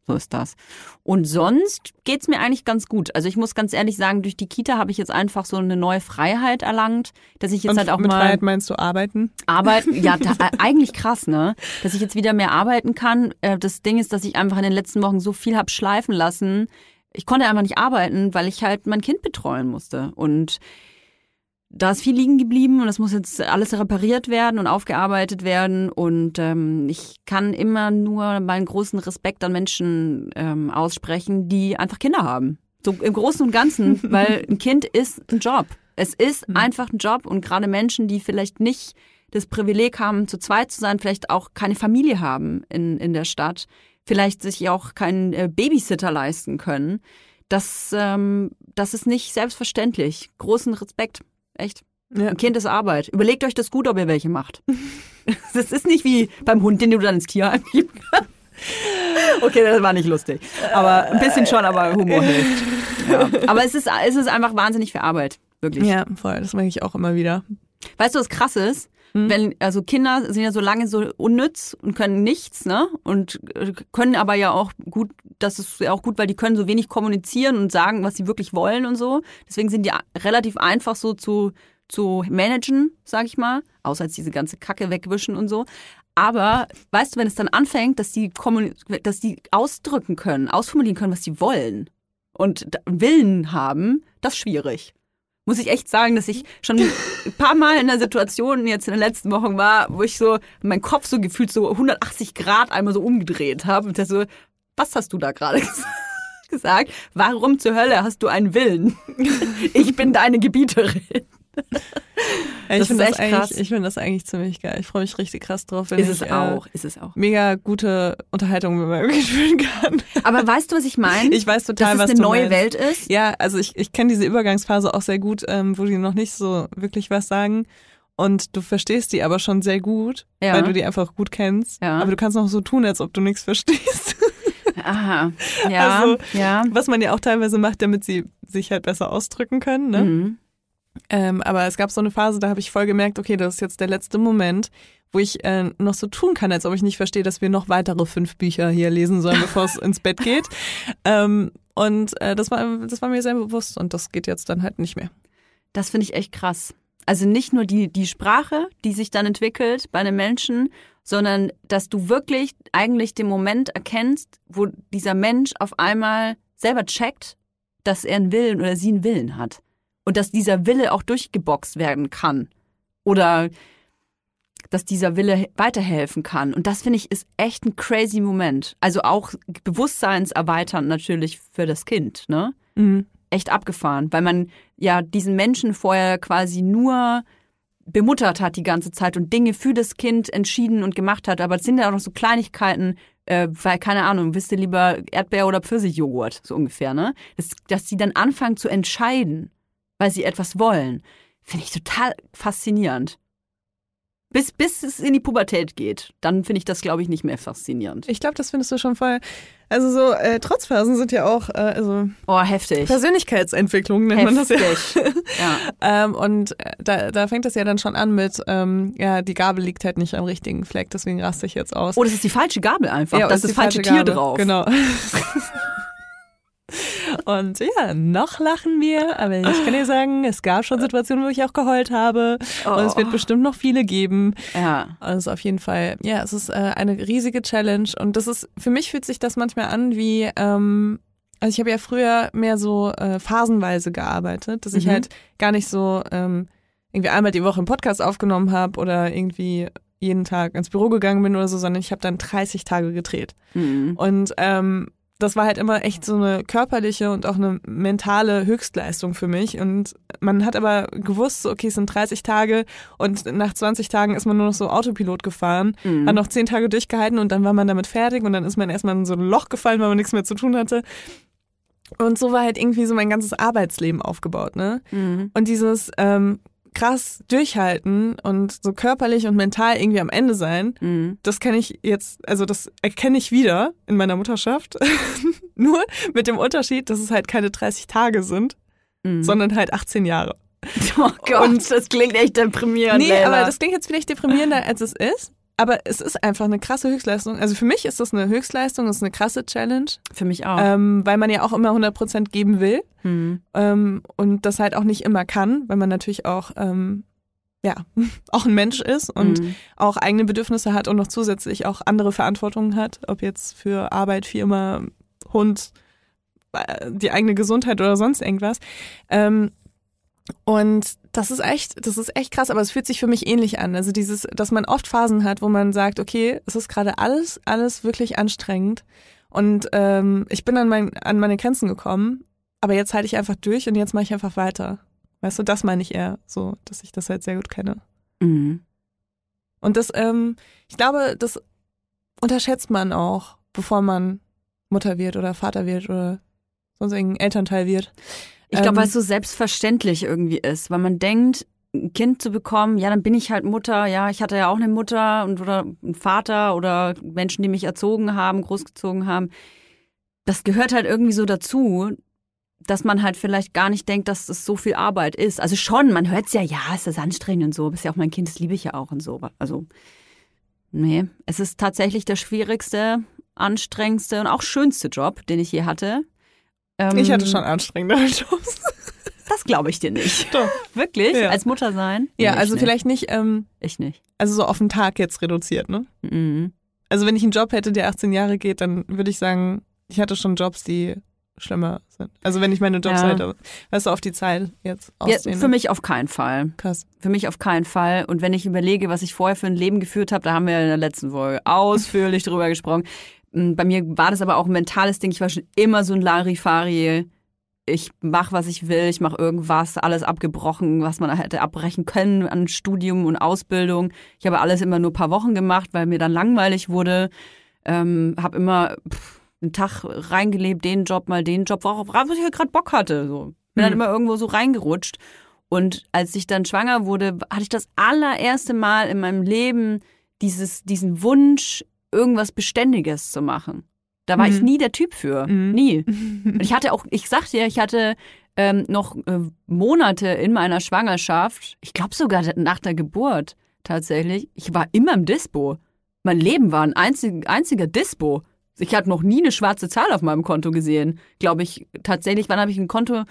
so ist das. Und sonst geht's mir eigentlich ganz gut. Also ich muss ganz ehrlich sagen, durch die Kita habe ich jetzt einfach so eine neue Freiheit erlangt, dass ich jetzt Und halt auch mit mal Freiheit meinst du arbeiten? arbeiten. Ja, da, <laughs> äh, eigentlich krass, ne? Dass ich jetzt wieder mehr arbeiten kann. Äh, Das Ding ist, dass ich einfach in den letzten Wochen so viel hab schleifen lassen. Ich konnte einfach nicht arbeiten, weil ich halt mein Kind betreuen musste. Und da ist viel liegen geblieben und das muss jetzt alles repariert werden und aufgearbeitet werden. Und ähm, ich kann immer nur meinen großen Respekt an Menschen ähm, aussprechen, die einfach Kinder haben. So im Großen und Ganzen, <laughs> weil ein Kind ist ein Job. Es ist einfach ein Job und gerade Menschen, die vielleicht nicht das Privileg haben, zu zweit zu sein, vielleicht auch keine Familie haben in, in der Stadt, vielleicht sich auch keinen äh, Babysitter leisten können, das, ähm, das ist nicht selbstverständlich. Großen Respekt. Echt. Ja. Ein Kind ist Arbeit. Überlegt euch das gut, ob ihr welche macht. <laughs> Das ist nicht wie beim Hund, den du dann ins Tierheim kannst. Okay, das war nicht lustig. Aber ein bisschen schon, aber Humor hilft. Ja. Aber es ist, es ist einfach wahnsinnig viel Arbeit. Wirklich. Ja, voll. Das merke ich auch immer wieder. Weißt du, was krass ist? Wenn, also Kinder sind ja so lange so unnütz und können nichts, ne? Und äh, können aber ja auch gut, das ist ja auch gut, weil die können so wenig kommunizieren und sagen, was sie wirklich wollen und so. Deswegen sind die relativ einfach so zu, zu managen, sag ich mal. Außer als diese ganze Kacke wegwischen und so. Aber weißt du, wenn es dann anfängt, dass die, dass die ausdrücken können, ausformulieren können, was sie wollen und Willen haben, das ist schwierig muss ich echt sagen, dass ich schon ein paar Mal in der Situation jetzt in den letzten Wochen war, wo ich so meinen Kopf so gefühlt so 180 Grad einmal so umgedreht habe und der so, was hast du da gerade ges- <laughs> gesagt? Warum zur Hölle hast du einen Willen? Ich bin deine Gebieterin. <laughs> Ja, ich finde das, ich finde das eigentlich ziemlich geil. Ich freue mich richtig krass drauf, wenn Ist ich es äh, auch, ist es auch. mega gute Unterhaltung mit meinem <laughs> Kind führen kann. Aber weißt du, was ich meine? Ich weiß total, Dass es was eine du neue meinst. Welt ist. Ja, also ich, ich kenne diese Übergangsphase auch sehr gut, ähm, wo die noch nicht so wirklich was sagen. Und du verstehst die aber schon sehr gut, Ja. weil du die einfach gut kennst. Ja. Aber du kannst noch so tun, als ob du nichts verstehst. <laughs> Aha. Ja, Also, ja. Was man ja auch teilweise macht, damit sie sich halt besser ausdrücken können. Ne? Mhm. Ähm, aber es gab so eine Phase, da habe ich voll gemerkt, okay, das ist jetzt der letzte Moment, wo ich äh, noch so tun kann, als ob ich nicht verstehe, dass wir noch weitere fünf Bücher hier lesen sollen, bevor es ins Bett geht. <laughs> Ähm, und äh, das, war, das war mir sehr bewusst und das geht jetzt dann halt nicht mehr. Das finde ich echt krass. Also nicht nur die, die Sprache, die sich dann entwickelt bei einem Menschen, sondern dass du wirklich eigentlich den Moment erkennst, wo dieser Mensch auf einmal selber checkt, dass er einen Willen oder sie einen Willen hat. Und dass dieser Wille auch durchgeboxt werden kann. Oder dass dieser Wille weiterhelfen kann. Und das finde ich ist echt ein crazy Moment. Also auch bewusstseinserweiternd natürlich für das Kind, ne? Mhm. echt abgefahren, weil man ja diesen Menschen vorher quasi nur bemuttert hat die ganze Zeit und Dinge für das Kind entschieden und gemacht hat. Aber es sind ja auch noch so Kleinigkeiten, äh, weil, keine Ahnung, wisst ihr lieber Erdbeer- oder Pfirsichjoghurt, so ungefähr, ne? Das, dass sie dann anfangen zu entscheiden, weil sie etwas wollen, finde ich total faszinierend. Bis, bis es in die Pubertät geht, dann finde ich das, glaube ich, nicht mehr faszinierend. Ich glaube, das findest du schon voll. Also so äh, Trotzphasen sind ja auch, äh, also Oh, heftig. Persönlichkeitsentwicklung nennt man das ja. Heftig. ja. <laughs> Ähm, und äh, da, da fängt das ja dann schon an mit, ähm, ja, die Gabel liegt halt nicht am richtigen Fleck, deswegen raste ich jetzt aus. Oh, das ist die falsche Gabel einfach. Ja, das ist das falsche falsche Tier Gabel. drauf. Genau. <laughs> Und ja, noch lachen wir, aber ich kann dir sagen, es gab schon Situationen, wo ich auch geheult habe. Und es wird bestimmt noch viele geben. Ja. Also auf jeden Fall, ja, es ist äh, eine riesige Challenge. Und das ist, für mich fühlt sich das manchmal an wie, ähm, also ich habe ja früher mehr so äh, phasenweise gearbeitet, dass ich Mhm. halt gar nicht so ähm, irgendwie einmal die Woche einen Podcast aufgenommen habe oder irgendwie jeden Tag ins Büro gegangen bin oder so, sondern ich habe dann 30 Tage gedreht. Mhm. Und ähm, das war halt immer echt so eine körperliche und auch eine mentale Höchstleistung für mich. Und man hat aber gewusst, so, okay, es sind 30 Tage und nach 20 Tagen ist man nur noch so Autopilot gefahren, Mhm. hat noch 10 Tage durchgehalten und dann war man damit fertig und dann ist man erstmal in so ein Loch gefallen, weil man nichts mehr zu tun hatte. Und so war halt irgendwie so mein ganzes Arbeitsleben aufgebaut, ne? Mhm. Und dieses ähm, krass durchhalten und so körperlich und mental irgendwie am Ende sein, Mhm. das kann ich jetzt, also das erkenne ich wieder in meiner Mutterschaft. <laughs> Nur mit dem Unterschied, dass es halt keine 30 Tage sind, Mhm. sondern halt 18 Jahre. <laughs> Oh Gott, das klingt echt deprimierend. nee, Leila. aber das klingt jetzt vielleicht deprimierender, als es ist. Aber es ist einfach eine krasse Höchstleistung. Also für mich ist das eine Höchstleistung, das ist eine krasse Challenge, für mich auch. ähm, weil man ja auch immer 100% geben will Mhm. ähm, und das halt auch nicht immer kann, weil man natürlich auch, ähm, ja, <laughs> auch ein Mensch ist und Mhm. auch eigene Bedürfnisse hat und noch zusätzlich auch andere Verantwortungen hat, ob jetzt für Arbeit, Firma, Hund, äh, die eigene Gesundheit oder sonst irgendwas. Ähm, und das ist echt, das ist echt krass, aber es fühlt sich für mich ähnlich an. Also dieses, dass man oft Phasen hat, wo man sagt, okay, es ist gerade alles, alles wirklich anstrengend und ähm, ich bin an, mein, an meine Grenzen gekommen, aber jetzt halte ich einfach durch und jetzt mache ich einfach weiter. Weißt du, das meine ich eher so, dass ich das halt sehr gut kenne. Mhm. Und das, ähm, ich glaube, das unterschätzt man auch, bevor man Mutter wird oder Vater wird oder sonst irgendein Elternteil wird. Ich glaube, Ähm, weil es so selbstverständlich irgendwie ist, weil man denkt, ein Kind zu bekommen, ja, dann bin ich halt Mutter, ja, ich hatte ja auch eine Mutter und oder einen Vater oder Menschen, die mich erzogen haben, großgezogen haben. Das gehört halt irgendwie so dazu, dass man halt vielleicht gar nicht denkt, dass es so viel Arbeit ist. Also schon, man hört es ja, ja, es ist anstrengend und so, bist ja auch mein Kind, das liebe ich ja auch und so. Also, nee, es ist tatsächlich der schwierigste, anstrengendste und auch schönste Job, den ich je hatte. Ich hatte Ähm, schon anstrengendere Jobs. <laughs> das glaube ich dir nicht. <laughs> Doch. Wirklich? Ja. Als Mutter sein? Ja, Nee, also nicht. vielleicht nicht, ähm, Ich nicht. also so auf den Tag jetzt reduziert, ne? Mhm. Also wenn ich einen Job hätte, der 18 Jahre geht, dann würde ich sagen, ich hatte schon Jobs, die schlimmer sind. Also wenn ich meine Jobs Ja. hätte, weißt du, auf die Zeit jetzt Ja, ausdehne. für mich auf keinen Fall. Krass. Für mich auf keinen Fall. Und wenn ich überlege, was ich vorher für ein Leben geführt habe, da haben wir in der letzten Folge ausführlich drüber gesprochen. Mm, Bei mir war das aber auch ein mentales Ding. Ich war schon immer so ein Larifari. Ich mache, was ich will. Ich mache irgendwas. Alles abgebrochen, was man hätte abbrechen können an Studium und Ausbildung. Ich habe alles immer nur ein paar Wochen gemacht, weil mir dann langweilig wurde. Ähm, habe immer pff, einen Tag reingelebt, den Job, mal den Job, worauf ich halt gerade Bock hatte. So. Bin dann Hm. immer irgendwo so reingerutscht. Und als ich dann schwanger wurde, hatte ich das allererste Mal in meinem Leben dieses, diesen Wunsch, irgendwas Beständiges zu machen. Da war Mhm. ich nie der Typ für. Mhm. Nie. <laughs> Und ich hatte auch, ich sag dir, ich hatte ähm, noch äh, Monate in meiner Schwangerschaft, ich glaube sogar nach der Geburt tatsächlich, ich war immer im Dispo. Mein Leben war ein einzig, einziger Dispo. Ich hatte noch nie eine schwarze Zahl auf meinem Konto gesehen. Glaube ich, tatsächlich, wann habe ich ein Konto?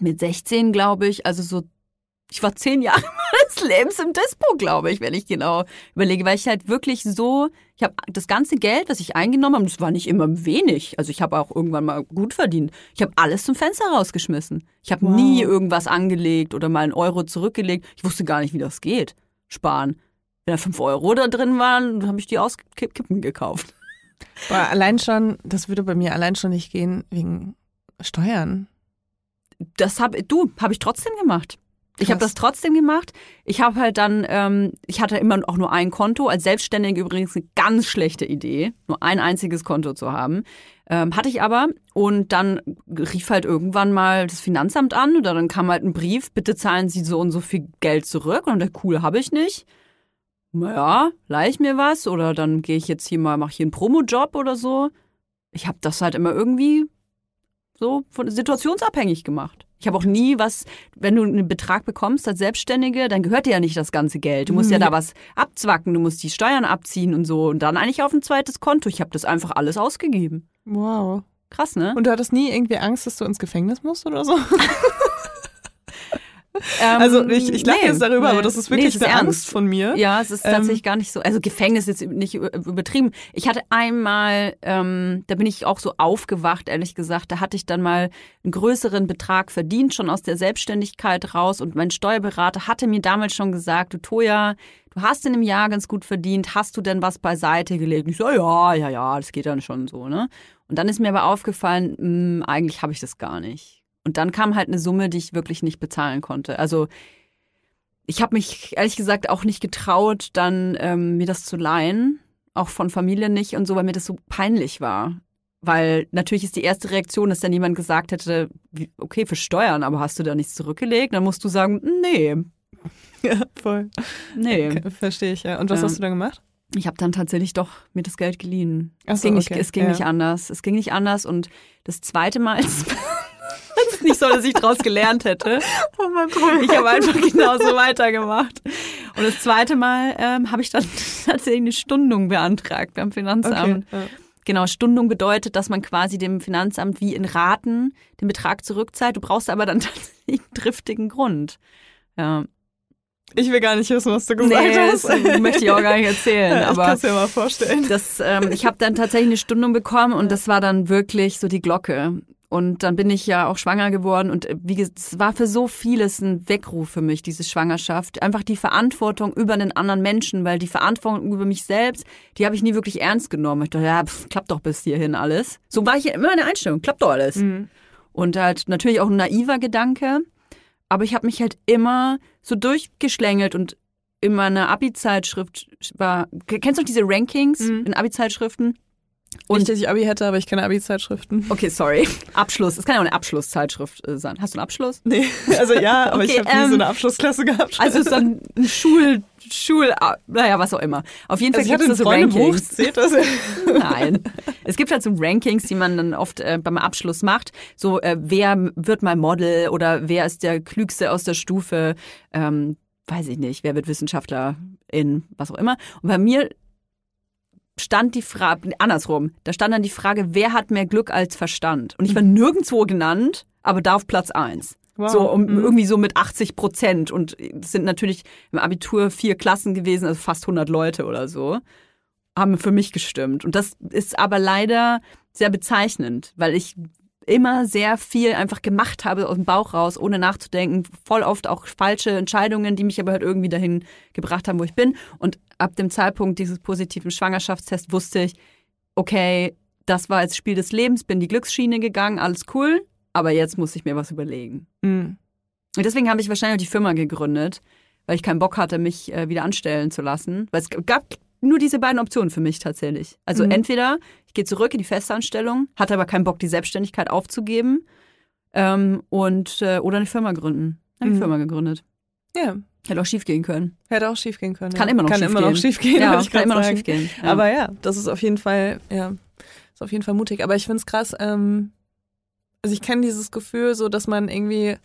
Mit 16, glaube ich. Also so, ich war zehn Jahre <laughs> meines Lebens im Dispo, glaube ich, wenn ich genau überlege, weil ich halt wirklich so, ich habe das ganze Geld, das ich eingenommen habe, das war nicht immer wenig. Also ich habe auch irgendwann mal gut verdient. Ich habe alles zum Fenster rausgeschmissen. Ich habe Wow. nie irgendwas angelegt oder mal einen Euro zurückgelegt. Ich wusste gar nicht, wie das geht. Sparen. Wenn da fünf Euro da drin waren, habe ich die aus Kipp- Kippen gekauft. Boah, allein schon, das würde bei mir allein schon nicht gehen wegen Steuern. das habe du habe ich trotzdem gemacht. Ich habe das trotzdem gemacht. Ich habe halt dann, ähm, ich hatte immer auch nur ein Konto. Als Selbstständige übrigens eine ganz schlechte Idee, nur ein einziges Konto zu haben. Ähm, hatte ich aber. Und dann rief halt irgendwann mal das Finanzamt an oder dann kam halt ein Brief, bitte zahlen Sie so und so viel Geld zurück. Und ich, cool, habe ich nicht. Naja, leih ich mir was oder dann gehe ich jetzt hier mal, mache hier einen Promo-Job oder so. Ich habe das halt immer irgendwie so von situationsabhängig gemacht. Ich habe auch nie was, wenn du einen Betrag bekommst als Selbstständige, dann gehört dir ja nicht das ganze Geld. Du musst ja Nee. da was abzwacken, du musst die Steuern abziehen und so und dann eigentlich auf ein zweites Konto. Ich habe das einfach alles ausgegeben. Wow. Krass, ne? Und du hattest nie irgendwie Angst, dass du ins Gefängnis musst oder so? <laughs> Ähm, Also ich, ich lache nee, jetzt darüber, nee. aber das ist Nee, wirklich es ist eine ernst. Angst von mir. Ja, es ist Ähm, tatsächlich gar nicht so. Also Gefängnis ist jetzt nicht übertrieben. Ich hatte einmal, ähm, da bin ich auch so aufgewacht, ehrlich gesagt. Da hatte ich dann mal einen größeren Betrag verdient, schon aus der Selbstständigkeit raus. Und mein Steuerberater hatte mir damals schon gesagt, du Toja, du hast in einem Jahr ganz gut verdient, hast du denn was beiseite gelegt? Und ich so, ja, ja, ja, das geht dann schon so, ne? Und dann ist mir aber aufgefallen, mh, eigentlich habe ich das gar nicht. Und dann kam halt eine Summe, die ich wirklich nicht bezahlen konnte. Also ich habe mich ehrlich gesagt auch nicht getraut, dann ähm, mir das zu leihen, auch von Familie nicht und so, weil mir das so peinlich war. Weil natürlich ist die erste Reaktion, dass dann jemand gesagt hätte, okay, für Steuern, aber hast du da nichts zurückgelegt? Dann musst du sagen, nee, Ja, voll. nee. Okay, Verstehe ich, ja. Und was Ja. hast du dann gemacht? Ich habe dann tatsächlich doch mir das Geld geliehen. Ach es so, ging, nicht, okay, es ging ja. nicht anders. Es ging nicht anders. Und das zweite Mal, <laughs> es ist nicht so, dass ich daraus gelernt hätte. <laughs> Oh mein Gott. Ich habe einfach genauso weitergemacht. Und das zweite Mal ähm, habe ich dann <laughs> tatsächlich eine Stundung beantragt beim Finanzamt. Okay. Ja. Genau, Stundung bedeutet, dass man quasi dem Finanzamt wie in Raten den Betrag zurückzahlt. Du brauchst aber dann <laughs> tatsächlich einen triftigen Grund. Ja. Ich will gar nicht wissen, was du gesagt Nee, hast. das möchte ich auch gar nicht erzählen. ich aber kann es mir mal vorstellen. das, ähm, ich habe dann tatsächlich eine Stundung bekommen und das war dann wirklich so die Glocke. Und dann bin ich ja auch schwanger geworden und äh, wie gesagt, es war für so vieles ein Weckruf für mich, diese Schwangerschaft. Einfach die Verantwortung über einen anderen Menschen, weil die Verantwortung über mich selbst, die habe ich nie wirklich ernst genommen. Ich dachte, ja, pff, klappt doch bis hierhin alles. So war ich immer in der Einstellung, klappt doch alles. Mhm. Und halt natürlich auch ein naiver Gedanke. Aber ich habe mich halt immer so durchgeschlängelt und in meiner Abi-Zeitschrift war, kennst du diese Rankings Mhm. in Abi-Zeitschriften? Und nicht, dass ich Abi hätte, aber ich kenne Abi-Zeitschriften. Okay, sorry. Abschluss. Es kann ja auch eine Abschlusszeitschrift äh, sein. Hast du einen Abschluss? Nee, also ja, aber ich Okay, habe nie ähm, so eine Abschlussklasse gehabt. Also es ist dann ein Schul, Schul, ah, naja, was auch immer. Auf jeden Fall Also ich gibt es so Rankings. zählt das? <laughs> Nein. Es gibt halt so Rankings, die man dann oft äh, beim Abschluss macht. So, äh, wer wird mal Model oder wer ist der Klügste aus der Stufe? Ähm, weiß ich nicht. Wer wird Wissenschaftler in was auch immer? Und bei mir stand die Frage, andersrum, da stand dann die Frage, wer hat mehr Glück als Verstand? Und ich war nirgendwo genannt, aber da auf Platz eins. Wow. So um, Mhm. irgendwie so mit 80 Prozent. Und es sind natürlich im Abitur vier Klassen gewesen, also fast 100 Leute oder so, haben für mich gestimmt. Und das ist aber leider sehr bezeichnend, weil ich immer sehr viel einfach gemacht habe aus dem Bauch raus, ohne nachzudenken. Voll oft auch falsche Entscheidungen, die mich aber halt irgendwie dahin gebracht haben, wo ich bin. Und ab dem Zeitpunkt dieses positiven Schwangerschaftstests wusste ich, okay, das war jetzt Spiel des Lebens, bin die Glücksschiene gegangen, alles cool, aber jetzt muss ich mir was überlegen. Mhm. Und deswegen habe ich wahrscheinlich die Firma gegründet, weil ich keinen Bock hatte, mich äh, wieder anstellen zu lassen. Weil es gab nur diese beiden Optionen für mich tatsächlich. Also Mhm. entweder ich gehe zurück in die Festanstellung, hatte aber keinen Bock, die Selbstständigkeit aufzugeben ähm, und äh, oder eine Firma gründen. Habe ich Mhm. eine Firma gegründet. Ja, Hätte auch schief gehen können. hätte auch schief gehen können. Kann ja. immer noch kann schief immer gehen. noch schief gehen. ja, kann immer noch schief gehen. Ja. Aber ja, das ist auf jeden Fall, ja, ist auf jeden Fall mutig. Aber ich finde es krass, ähm, also ich kenne dieses Gefühl so, dass man irgendwie,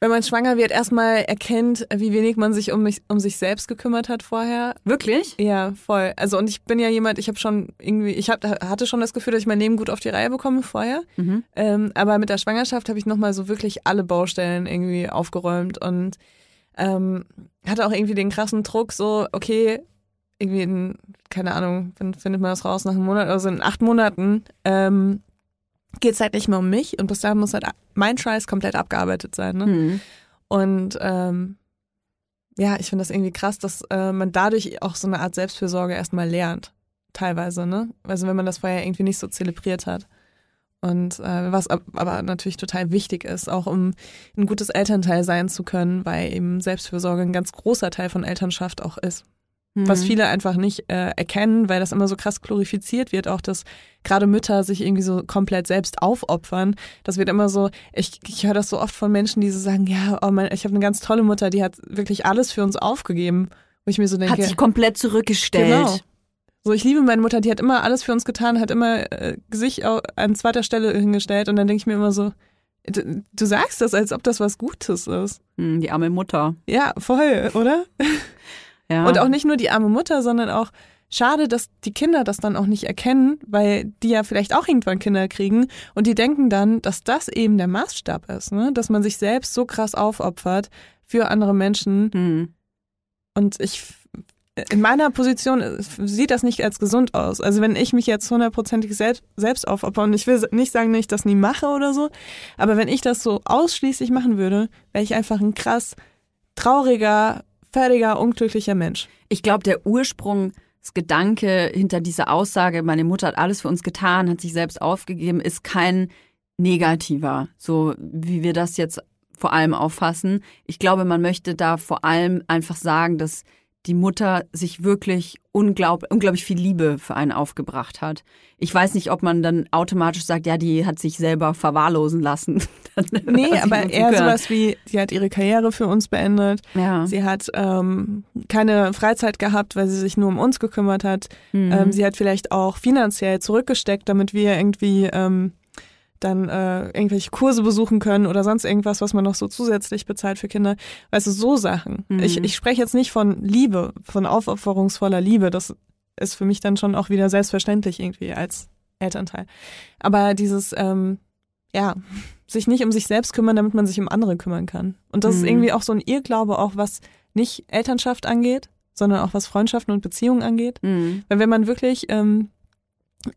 wenn man schwanger wird, erstmal erkennt, wie wenig man sich um, mich, um sich selbst gekümmert hat vorher. Wirklich? Ja, voll. Also und ich bin ja jemand, ich habe schon irgendwie, ich hab, hatte schon das Gefühl, dass ich mein Leben gut auf die Reihe bekomme vorher. Mhm. Ähm, aber mit der Schwangerschaft habe ich nochmal so wirklich alle Baustellen irgendwie aufgeräumt und ähm, hatte auch irgendwie den krassen Druck, so, okay, irgendwie in, keine Ahnung, wann findet man das raus, nach einem Monat, also in acht Monaten, ähm, geht es halt nicht mehr um mich und bis dahin muss halt mein Scheiß komplett abgearbeitet sein. Ne? Mhm. Und ähm, ja, ich finde das irgendwie krass, dass äh, man dadurch auch so eine Art Selbstfürsorge erstmal lernt. Teilweise, ne? Also wenn man das vorher irgendwie nicht so zelebriert hat. Und äh, was ab, aber natürlich total wichtig ist, auch um ein gutes Elternteil sein zu können, weil eben Selbstfürsorge ein ganz großer Teil von Elternschaft auch ist. Was Mhm. viele einfach nicht äh, erkennen, weil das immer so krass glorifiziert wird, auch dass gerade Mütter sich irgendwie so komplett selbst aufopfern. Das wird immer so, ich, ich höre das so oft von Menschen, die so sagen, ja, oh mein, ich habe eine ganz tolle Mutter, die hat wirklich alles für uns aufgegeben. Wo ich mir so denke, Hat sich komplett zurückgestellt. Genau. so ich liebe meine Mutter, die hat immer alles für uns getan, hat immer äh, sich an zweiter Stelle hingestellt und dann denke ich mir immer so, du, du sagst das, als ob das was Gutes ist. Hm, die arme Mutter. Ja, voll, oder? <laughs> Ja. Und auch nicht nur die arme Mutter, sondern auch schade, dass die Kinder das dann auch nicht erkennen, weil die ja vielleicht auch irgendwann Kinder kriegen und die denken dann, dass das eben der Maßstab ist, ne? dass man sich selbst so krass aufopfert für andere Menschen. Hm. Und ich, in meiner Position sieht das nicht als gesund aus. Also wenn ich mich jetzt hundertprozentig selbst, selbst aufopfer und ich will nicht sagen, dass ich das nie mache oder so, aber wenn ich das so ausschließlich machen würde, wäre ich einfach ein krass trauriger, völliger unglücklicher Mensch. Ich glaube, der Ursprungsgedanke hinter dieser Aussage, meine Mutter hat alles für uns getan, hat sich selbst aufgegeben, ist kein negativer, so wie wir das jetzt vor allem auffassen. Ich glaube, man möchte da vor allem einfach sagen, dass die Mutter sich wirklich unglaub, unglaublich viel Liebe für einen aufgebracht hat. Ich weiß nicht, ob man dann automatisch sagt, ja, die hat sich selber verwahrlosen lassen. <laughs> nee, aber eher sowas wie, sie hat ihre Karriere für uns beendet. Ja. Sie hat ähm, keine Freizeit gehabt, weil sie sich nur um uns gekümmert hat. Mhm. Ähm, sie hat vielleicht auch finanziell zurückgesteckt, damit wir irgendwie ähm, dann äh, irgendwelche Kurse besuchen können oder sonst irgendwas, was man noch so zusätzlich bezahlt für Kinder. Weißt du, so Sachen. Mhm. Ich, ich spreche jetzt nicht von Liebe, von aufopferungsvoller Liebe. Das ist für mich dann schon auch wieder selbstverständlich irgendwie als Elternteil. Aber dieses, ähm, ja, sich nicht um sich selbst kümmern, damit man sich um andere kümmern kann. Und das mhm. ist irgendwie auch so ein Irrglaube, auch was nicht Elternschaft angeht, sondern auch was Freundschaften und Beziehungen angeht. Mhm. Weil wenn man wirklich ähm,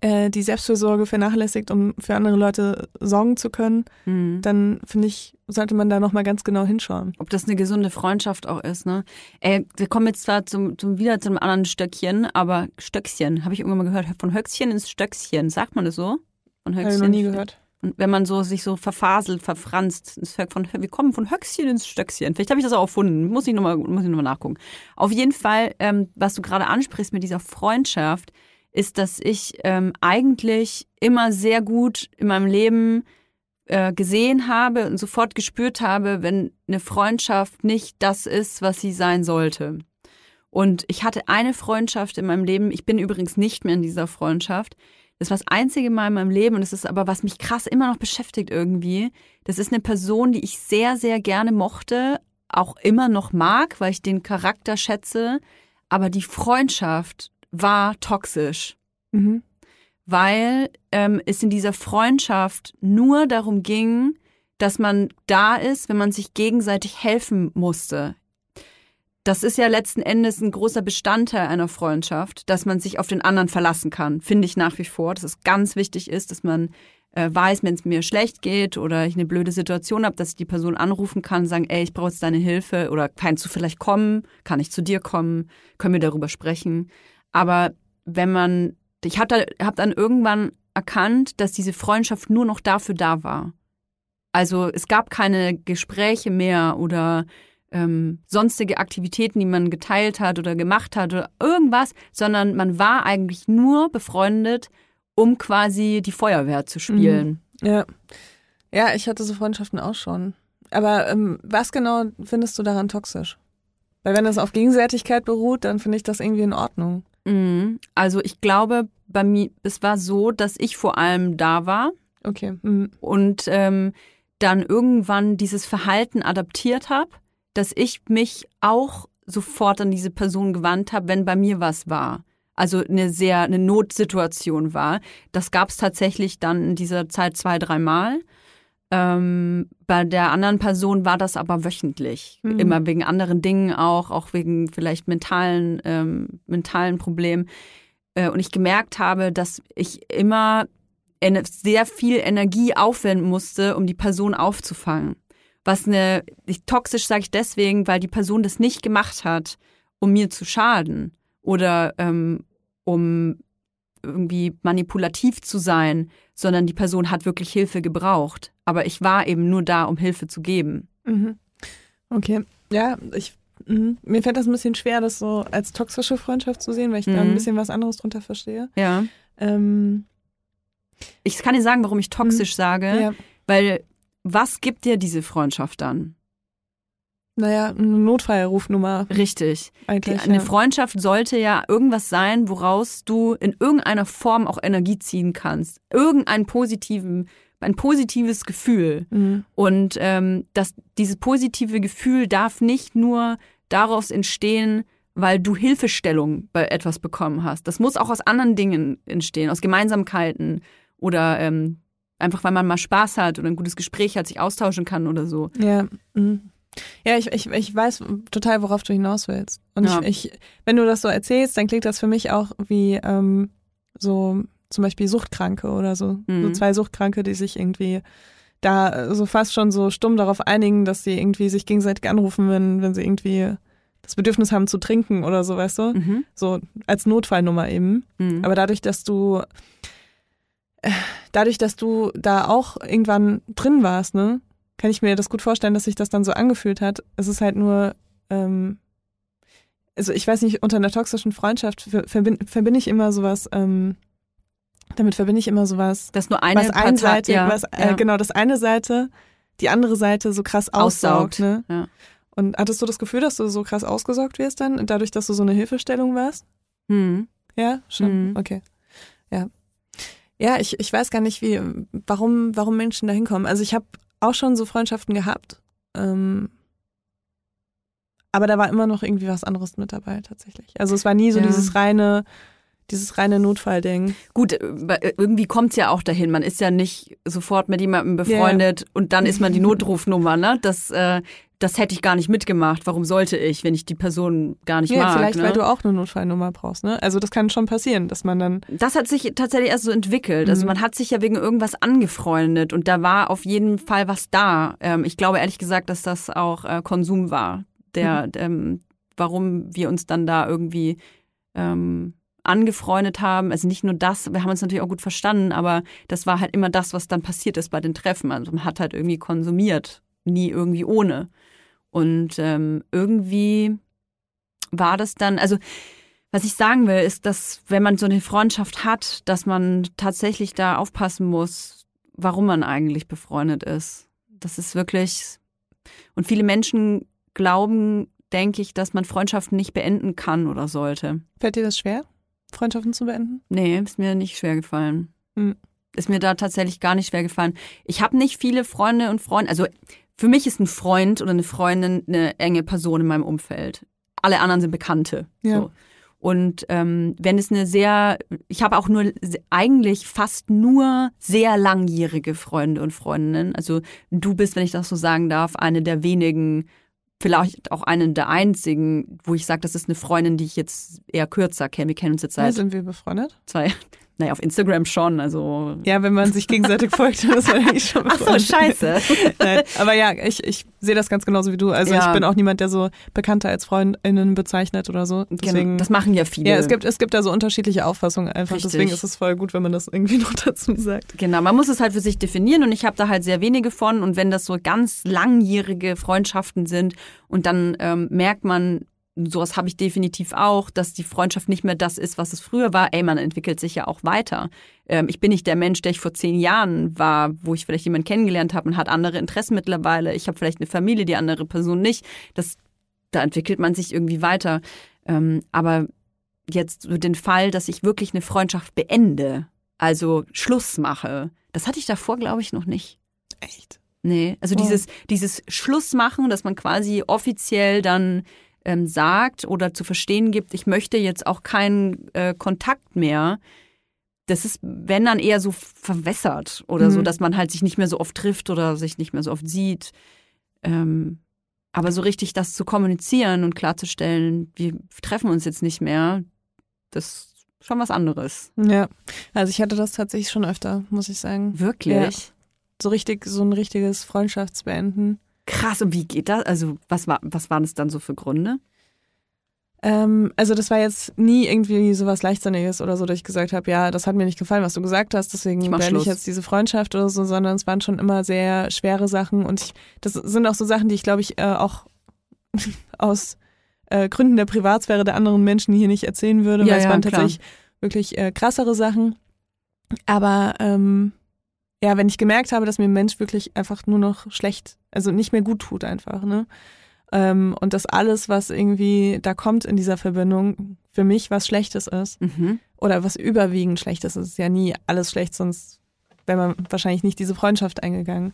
äh, die Selbstfürsorge vernachlässigt, um für andere Leute sorgen zu können, mhm. dann finde ich, sollte man da nochmal ganz genau hinschauen. Ob das eine gesunde Freundschaft auch ist, ne? Ey, wir kommen jetzt zwar zum, zum wieder zum anderen Stöckchen, aber Stöckchen, habe ich irgendwann mal gehört, von Höchstchen ins Stöckchen, sagt man das so? Von Höchstchen. Habe ich noch nie gehört. Und wenn man so sich so verfaselt, verfranst, von, wir kommen von Höchstchen ins Stöckchen. Vielleicht habe ich das auch erfunden. Muss ich nochmal noch nachgucken. Auf jeden Fall, ähm, was du gerade ansprichst mit dieser Freundschaft, ist, dass ich ähm, eigentlich immer sehr gut in meinem Leben äh, gesehen habe und sofort gespürt habe, wenn eine Freundschaft nicht das ist, was sie sein sollte. Und ich hatte eine Freundschaft in meinem Leben, ich bin übrigens nicht mehr in dieser Freundschaft. Das war das einzige Mal in meinem Leben und es ist aber, was mich krass immer noch beschäftigt irgendwie. Das ist eine Person, die ich sehr, sehr gerne mochte, auch immer noch mag, weil ich den Charakter schätze. Aber die Freundschaft war toxisch. Mhm. Weil ähm, es in dieser Freundschaft nur darum ging, dass man da ist, wenn man sich gegenseitig helfen musste. Das ist ja letzten Endes ein großer Bestandteil einer Freundschaft, dass man sich auf den anderen verlassen kann, finde ich nach wie vor, dass es ganz wichtig ist, dass man äh, weiß, wenn es mir schlecht geht oder ich eine blöde Situation habe, dass ich die Person anrufen kann, sagen, ey, ich brauche jetzt deine Hilfe oder kannst du vielleicht kommen, kann ich zu dir kommen, können wir darüber sprechen. Aber wenn man, ich habe hab dann irgendwann erkannt, dass diese Freundschaft nur noch dafür da war. Also es gab keine Gespräche mehr oder ähm, sonstige Aktivitäten, die man geteilt hat oder gemacht hat oder irgendwas, sondern man war eigentlich nur befreundet, um quasi die Feuerwehr zu spielen. Mhm. Ja. Ja, ich hatte so Freundschaften auch schon. Aber ähm, was genau findest du daran toxisch? Weil wenn das auf Gegenseitigkeit beruht, dann finde ich das irgendwie in Ordnung. Mhm. Also ich glaube, bei mir, es war so, dass ich vor allem da war. Okay. Mhm. Und ähm, dann irgendwann dieses Verhalten adaptiert habe, dass ich mich auch sofort an diese Person gewandt habe, wenn bei mir was war. Also eine sehr eine Notsituation war. Das gab es tatsächlich dann in dieser Zeit zwei, dreimal. Ähm, bei der anderen Person war das aber wöchentlich. Mhm. Immer wegen anderen Dingen auch, auch wegen vielleicht mentalen, ähm, mentalen Problemen. Äh, und ich gemerkt habe, dass ich immer sehr viel Energie aufwenden musste, um die Person aufzufangen. Was eine, toxisch sage ich deswegen, weil die Person das nicht gemacht hat, um mir zu schaden oder ähm, um irgendwie manipulativ zu sein, sondern die Person hat wirklich Hilfe gebraucht. Aber ich war eben nur da, um Hilfe zu geben. Mhm. Okay, ja, ich, mh. mir fällt das ein bisschen schwer, das so als toxische Freundschaft zu sehen, weil ich mhm. da ein mhm. bisschen was anderes drunter verstehe. Ja. Ähm, ich kann dir sagen, warum ich toxisch mhm. sage, ja. weil was gibt dir diese Freundschaft dann? Naja, eine Notfallrufnummer. Richtig. Eigentlich, Die, eine ja. Freundschaft sollte ja irgendwas sein, woraus du in irgendeiner Form auch Energie ziehen kannst. Irgendeinen positiven, ein positives Gefühl. Mhm. Und ähm, das, dieses positive Gefühl darf nicht nur daraus entstehen, weil du Hilfestellung bei etwas bekommen hast. Das muss auch aus anderen Dingen entstehen, aus Gemeinsamkeiten oder ähm, einfach, weil man mal Spaß hat oder ein gutes Gespräch hat, sich austauschen kann oder so. Ja. Mhm. Ja, ich, ich, ich weiß total, worauf du hinaus willst. Und ja. ich, ich, wenn du das so erzählst, dann klingt das für mich auch wie ähm, so zum Beispiel Suchtkranke oder so. Mhm. So zwei Suchtkranke, die sich irgendwie da so fast schon so stumm darauf einigen, dass sie irgendwie sich gegenseitig anrufen, wenn, wenn sie irgendwie das Bedürfnis haben zu trinken oder so, weißt du? Mhm. So als Notfallnummer eben. Mhm. Aber dadurch, dass du äh, dadurch, dass du da auch irgendwann drin warst, ne, kann ich mir das gut vorstellen, dass sich das dann so angefühlt hat. Es ist halt nur, ähm, also ich weiß nicht, unter einer toxischen Freundschaft ver- verbinde verbind ich immer sowas, ähm, damit verbinde ich immer sowas, dass nur eine was Partei- einseitig, ja, was äh, ja. genau das eine Seite, die andere Seite so krass aussaugt, Aussaugt, ne? ja. Und hattest du das Gefühl, dass du so krass ausgesaugt wirst dann, dadurch, dass du so eine Hilfestellung warst? Mhm. Ja, schon. Mhm. Okay. Ja. Ja, ich, ich weiß gar nicht, wie, warum, warum Menschen da hinkommen. Also ich habe auch schon so Freundschaften gehabt. Ähm, aber da war immer noch irgendwie was anderes mit dabei, tatsächlich. Also es war nie so Ja. dieses reine, dieses reine Notfallding. Gut, äh, irgendwie kommt's ja auch dahin. Man ist ja nicht sofort mit jemandem befreundet und dann ist man die Notrufnummer, ne? Das, äh, das hätte ich gar nicht mitgemacht. Warum sollte ich, wenn ich die Person gar nicht ja, mag? vielleicht, ne? weil du auch eine Notfallnummer brauchst, ne? Also das kann schon passieren, dass man dann. Das hat sich tatsächlich erst so entwickelt. Also Mhm. man hat sich ja wegen irgendwas angefreundet und da war auf jeden Fall was da. Ähm, ich glaube ehrlich gesagt, dass das auch äh, Konsum war, der, Mhm. ähm, warum wir uns dann da irgendwie ähm, angefreundet haben. Also nicht nur das, wir haben uns natürlich auch gut verstanden, aber das war halt immer das, was dann passiert ist bei den Treffen. Also man hat halt irgendwie konsumiert, nie irgendwie ohne. Und ähm, irgendwie war das dann, also was ich sagen will, ist, dass wenn man so eine Freundschaft hat, dass man tatsächlich da aufpassen muss, warum man eigentlich befreundet ist. Das ist wirklich. Und viele Menschen glauben, denke ich, dass man Freundschaften nicht beenden kann oder sollte. Fällt dir das schwer, Freundschaften zu beenden? Nee, ist mir nicht schwer gefallen. Hm. Ist mir da tatsächlich gar nicht schwer gefallen. Ich habe nicht viele Freunde und Freunde. Also für mich ist ein Freund oder eine Freundin eine enge Person in meinem Umfeld. Alle anderen sind Bekannte. Ja. So. Und ähm, wenn es eine sehr, ich habe auch nur eigentlich fast nur sehr langjährige Freunde und Freundinnen. Also du bist, wenn ich das so sagen darf, eine der wenigen, vielleicht auch eine der einzigen, wo ich sage, das ist eine Freundin, die ich jetzt eher kürzer kenne. Wir kennen uns jetzt Ja, seit sind wir befreundet? zwei, naja, auf Instagram schon, also. Ja, wenn man sich gegenseitig folgt, dann ist man eigentlich schon Ach so, scheiße. <laughs> Nein, aber ja, ich, ich sehe das ganz genauso wie du. Also Ja. ich bin auch niemand, der so Bekannte als FreundInnen bezeichnet oder so. Deswegen, genau, das machen ja viele. ja, es gibt, es gibt da so unterschiedliche Auffassungen einfach. Richtig. Deswegen ist es voll gut, wenn man das irgendwie <laughs> noch dazu sagt. Genau, man muss es halt für sich definieren und ich habe da halt sehr wenige von und wenn das so ganz langjährige Freundschaften sind und dann ähm, merkt man, sowas habe ich definitiv auch, dass die Freundschaft nicht mehr das ist, was es früher war. Ey, man entwickelt sich ja auch weiter. Ähm, ich bin nicht der Mensch, der ich vor zehn Jahren war, wo ich vielleicht jemanden kennengelernt habe und hat andere Interessen mittlerweile. Ich habe vielleicht eine Familie, die andere Person nicht. Das, da entwickelt man sich irgendwie weiter. Ähm, aber jetzt so den Fall, dass ich wirklich eine Freundschaft beende, also Schluss mache, das hatte ich davor, glaube ich, noch nicht. Echt? Nee, also Oh. dieses, dieses Schluss machen, dass man quasi offiziell dann ähm, sagt oder zu verstehen gibt, ich möchte jetzt auch keinen äh, Kontakt mehr. Das ist, wenn dann eher so verwässert oder so, Mhm. dass man halt sich nicht mehr so oft trifft oder sich nicht mehr so oft sieht. Ähm, aber so richtig das zu kommunizieren und klarzustellen, wir treffen uns jetzt nicht mehr, das ist schon was anderes. Ja, also ich hatte das tatsächlich schon öfter, muss ich sagen. Wirklich? So richtig, so ein richtiges Freundschaftsbeenden. Krass, und wie geht das? Also, was, war, was waren es dann so für Gründe? Ähm, also das war jetzt nie irgendwie sowas Leichtsinniges oder so, dass ich gesagt habe, ja, das hat mir nicht gefallen, was du gesagt hast, deswegen Ich beende ich jetzt diese Freundschaft oder so, sondern es waren schon immer sehr schwere Sachen und ich, das sind auch so Sachen, die ich glaube ich äh, auch <laughs> aus äh, Gründen der Privatsphäre der anderen Menschen hier nicht erzählen würde, Ja, weil es ja, waren klar. tatsächlich wirklich äh, krassere Sachen. Aber ähm, ja, wenn ich gemerkt habe, dass mir ein Mensch wirklich einfach nur noch schlecht, also nicht mehr gut tut einfach, ne? Ähm, und dass alles, was irgendwie da kommt in dieser Verbindung, für mich was Schlechtes ist. Mhm. Oder was überwiegend Schlechtes ist. Ist ja nie alles schlecht, sonst wäre man wahrscheinlich nicht diese Freundschaft eingegangen.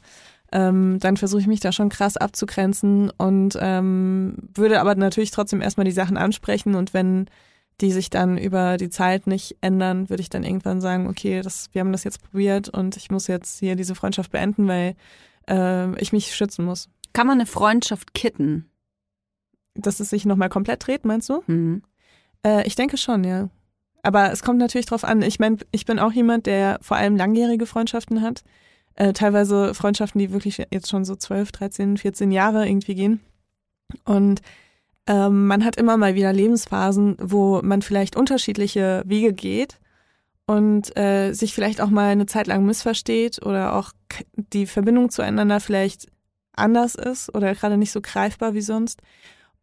Ähm, dann versuche ich mich da schon krass abzugrenzen und ähm, würde aber natürlich trotzdem erstmal die Sachen ansprechen und wenn die sich dann über die Zeit nicht ändern, würde ich dann irgendwann sagen, okay, das, wir haben das jetzt probiert und ich muss jetzt hier diese Freundschaft beenden, weil äh, ich mich schützen muss. Kann man eine Freundschaft kitten? Dass es sich nochmal komplett dreht, meinst du? Mhm. Äh, ich denke schon, ja. Aber es kommt natürlich drauf an. Ich meine, ich bin auch jemand, der vor allem langjährige Freundschaften hat. Äh, teilweise Freundschaften, die wirklich jetzt schon so 12, 13, 14 Jahre irgendwie gehen. Und ähm, man hat immer mal wieder Lebensphasen, wo man vielleicht unterschiedliche Wege geht und äh, sich vielleicht auch mal eine Zeit lang missversteht oder auch die Verbindung zueinander vielleicht anders ist oder gerade nicht so greifbar wie sonst.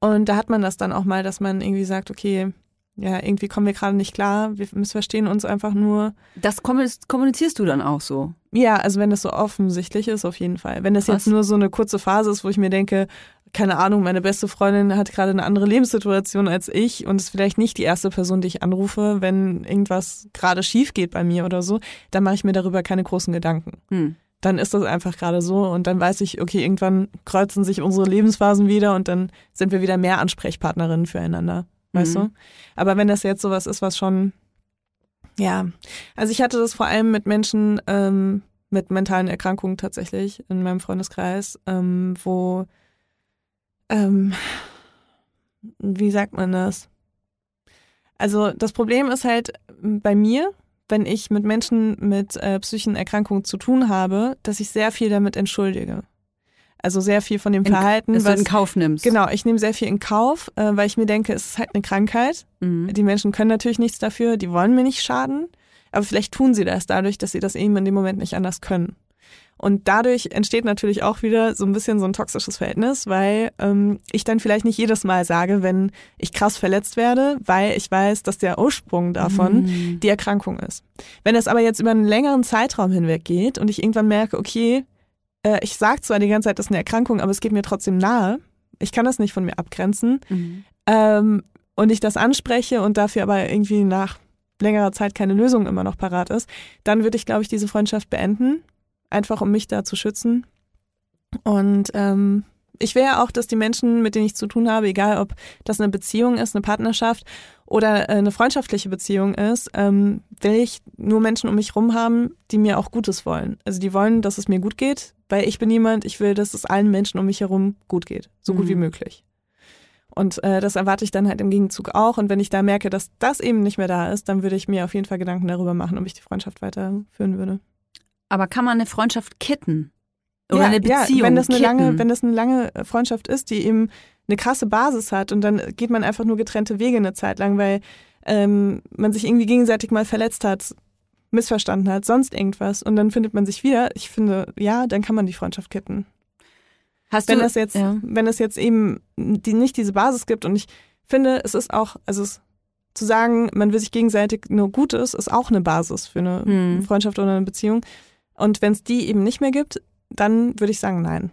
Und da hat man das dann auch mal, dass man irgendwie sagt, okay, ja, irgendwie kommen wir gerade nicht klar, wir missverstehen uns einfach nur. Das kommunizierst du dann auch so? Ja, also wenn das so offensichtlich ist, auf jeden Fall. Wenn das Krass. jetzt nur so eine kurze Phase ist, wo ich mir denke, keine Ahnung, meine beste Freundin hat gerade eine andere Lebenssituation als ich und ist vielleicht nicht die erste Person, die ich anrufe, wenn irgendwas gerade schief geht bei mir oder so, dann mache ich mir darüber keine großen Gedanken. Hm. Dann ist das einfach gerade so und dann weiß ich, okay, irgendwann kreuzen sich unsere Lebensphasen wieder und dann sind wir wieder mehr Ansprechpartnerinnen füreinander weißt mhm. du? Aber wenn das jetzt sowas ist, was schon, ja, also ich hatte das vor allem mit Menschen ähm, mit mentalen Erkrankungen tatsächlich in meinem Freundeskreis, ähm, wo, ähm, wie sagt man das? Also das Problem ist halt bei mir, wenn ich mit Menschen mit äh, psychischen Erkrankungen zu tun habe, dass ich sehr viel damit entschuldige. Also sehr viel von dem in, Verhalten. Was du in Kauf nimmst. Genau, ich nehme sehr viel in Kauf, äh, weil ich mir denke, es ist halt eine Krankheit. Mhm. Die Menschen können natürlich nichts dafür, die wollen mir nicht schaden. Aber vielleicht tun sie das dadurch, dass sie das eben in dem Moment nicht anders können. Und dadurch entsteht natürlich auch wieder so ein bisschen so ein toxisches Verhältnis, weil ähm, ich dann vielleicht nicht jedes Mal sage, wenn ich krass verletzt werde, weil ich weiß, dass der Ursprung davon mm. die Erkrankung ist. Wenn es aber jetzt über einen längeren Zeitraum hinweg geht und ich irgendwann merke, okay, äh, ich sage zwar die ganze Zeit, das ist eine Erkrankung, aber es geht mir trotzdem nahe. Ich kann das nicht von mir abgrenzen. Mhm. Ähm, und ich das anspreche und dafür aber irgendwie nach längerer Zeit keine Lösung immer noch parat ist, dann würde ich, glaube ich, diese Freundschaft beenden, einfach um mich da zu schützen. Und ähm, ich will ja auch, dass die Menschen, mit denen ich zu tun habe, egal ob das eine Beziehung ist, eine Partnerschaft oder äh, eine freundschaftliche Beziehung ist, ähm, will ich nur Menschen um mich rum haben, die mir auch Gutes wollen. Also die wollen, dass es mir gut geht, weil ich bin jemand, ich will, dass es allen Menschen um mich herum gut geht, so gut mhm. wie möglich. Und äh, das erwarte ich dann halt im Gegenzug auch. Und wenn ich da merke, dass das eben nicht mehr da ist, dann würde ich mir auf jeden Fall Gedanken darüber machen, ob ich die Freundschaft weiterführen würde. Aber kann man eine Freundschaft kitten? Oder ja, eine Beziehung? Ja, wenn das eine lange, wenn das eine lange Freundschaft ist, die eben eine krasse Basis hat und dann geht man einfach nur getrennte Wege eine Zeit lang, weil ähm, man sich irgendwie gegenseitig mal verletzt hat, missverstanden hat, sonst irgendwas und dann findet man sich wieder. Ich finde, ja, dann kann man die Freundschaft kitten. Hast wenn du, das jetzt, ja. wenn es jetzt eben die, nicht diese Basis gibt und ich finde, es ist auch, also es, zu sagen, man will sich gegenseitig nur Gutes, ist auch eine Basis für eine hm. Freundschaft oder eine Beziehung. Und wenn es die eben nicht mehr gibt, dann würde ich sagen, nein.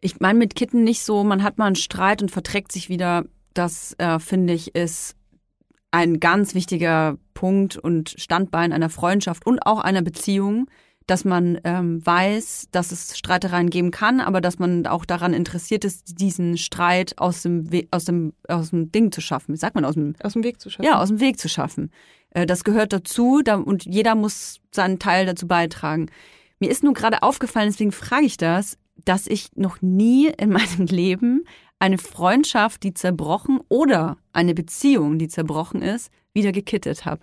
Ich meine mit Kitten nicht so, man hat mal einen Streit und verträgt sich wieder. Das äh, finde ich ist ein ganz wichtiger Punkt und Standbein einer Freundschaft und auch einer Beziehung, dass man ähm, weiß, dass es Streitereien geben kann, aber dass man auch daran interessiert ist, diesen Streit aus dem, We aus dem, aus dem Ding zu schaffen. Wie sagt man? Aus dem, aus dem Weg zu schaffen. Ja, aus dem Weg zu schaffen. Äh, das gehört dazu da, und jeder muss seinen Teil dazu beitragen. Mir ist nur gerade aufgefallen, deswegen frage ich das, dass ich noch nie in <laughs> meinem Leben eine Freundschaft, die zerbrochen oder eine Beziehung, die zerbrochen ist, wieder gekittet habe.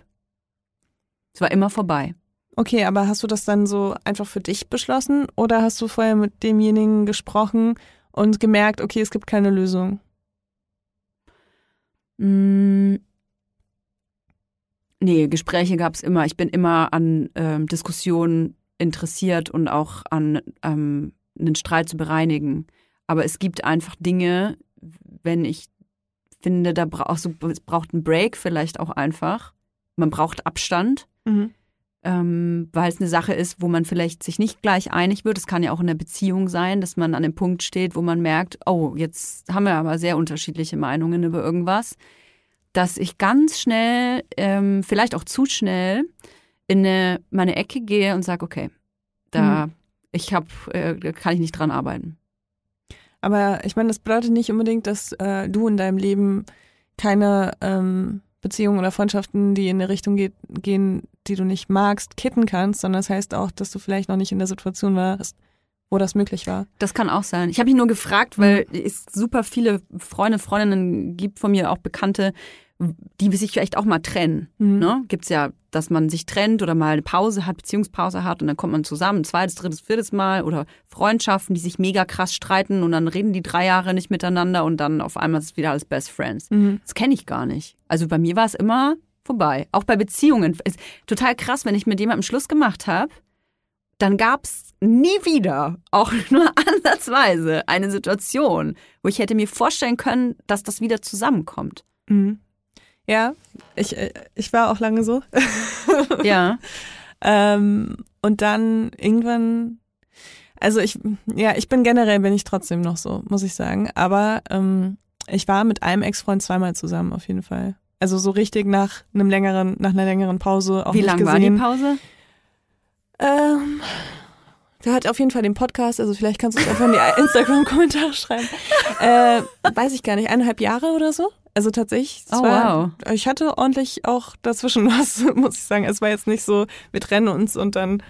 Es war immer vorbei. Okay, aber hast du das dann so einfach für dich beschlossen oder hast du vorher mit demjenigen gesprochen und gemerkt, okay, es gibt keine Lösung? Mm. Nee, Gespräche gab es immer. Ich bin immer an ähm, Diskussionen interessiert und auch an ähm, einen Streit zu bereinigen. Aber es gibt einfach Dinge, wenn ich finde, da braucht so, es braucht einen Break vielleicht auch einfach. Man braucht Abstand, mhm. ähm, weil es eine Sache ist, wo man vielleicht sich nicht gleich einig wird. Es kann ja auch in der Beziehung sein, dass man an einem Punkt steht, wo man merkt, oh, jetzt haben wir aber sehr unterschiedliche Meinungen über irgendwas, dass ich ganz schnell, ähm, vielleicht auch zu schnell, in eine, meine Ecke gehe und sage, okay, da mhm. ich habe, äh, kann ich nicht dran arbeiten. Aber ich meine, das bedeutet nicht unbedingt, dass äh, du in deinem Leben keine ähm, Beziehungen oder Freundschaften, die in eine Richtung geht, gehen, die du nicht magst, kitten kannst, sondern das heißt auch, dass du vielleicht noch nicht in der Situation warst, wo das möglich war. Das kann auch sein. Ich habe mich nur gefragt, weil mhm. es super viele Freunde, Freundinnen gibt von mir, auch Bekannte, die sich vielleicht auch mal trennen. Mhm. Ne? Gibt es ja, dass man sich trennt oder mal eine Pause hat, Beziehungspause hat und dann kommt man zusammen, ein zweites, drittes, viertes Mal oder Freundschaften, die sich mega krass streiten und dann reden die drei Jahre nicht miteinander und dann auf einmal ist es wieder alles Best Friends. Mhm. Das kenne ich gar nicht. Also bei mir war es immer vorbei. Auch bei Beziehungen. Ist total krass, wenn ich mit jemandem Schluss gemacht habe, dann gab es nie wieder, auch <laughs> nur ansatzweise, eine Situation, wo ich hätte mir vorstellen können, dass das wieder zusammenkommt. Mhm. Ja, ich, äh, ich war auch lange so. <laughs> Ja. Ähm, und dann irgendwann, also ich, ja, ich bin generell bin ich trotzdem noch so, muss ich sagen. Aber ähm, ich war mit einem Ex-Freund zweimal zusammen auf jeden Fall. Also so richtig nach einem längeren, nach einer längeren Pause auch Wie nicht lang gesehen. war die Pause? Ähm, der hat auf jeden Fall den Podcast, also vielleicht kannst du es einfach in die <laughs> Instagram-Kommentare schreiben. Äh, weiß ich gar nicht, eineinhalb Jahre oder so. Also tatsächlich, Oh, war, ich hatte ordentlich auch dazwischen <laughs> was, muss ich sagen. Es war jetzt nicht so, wir trennen uns und dann,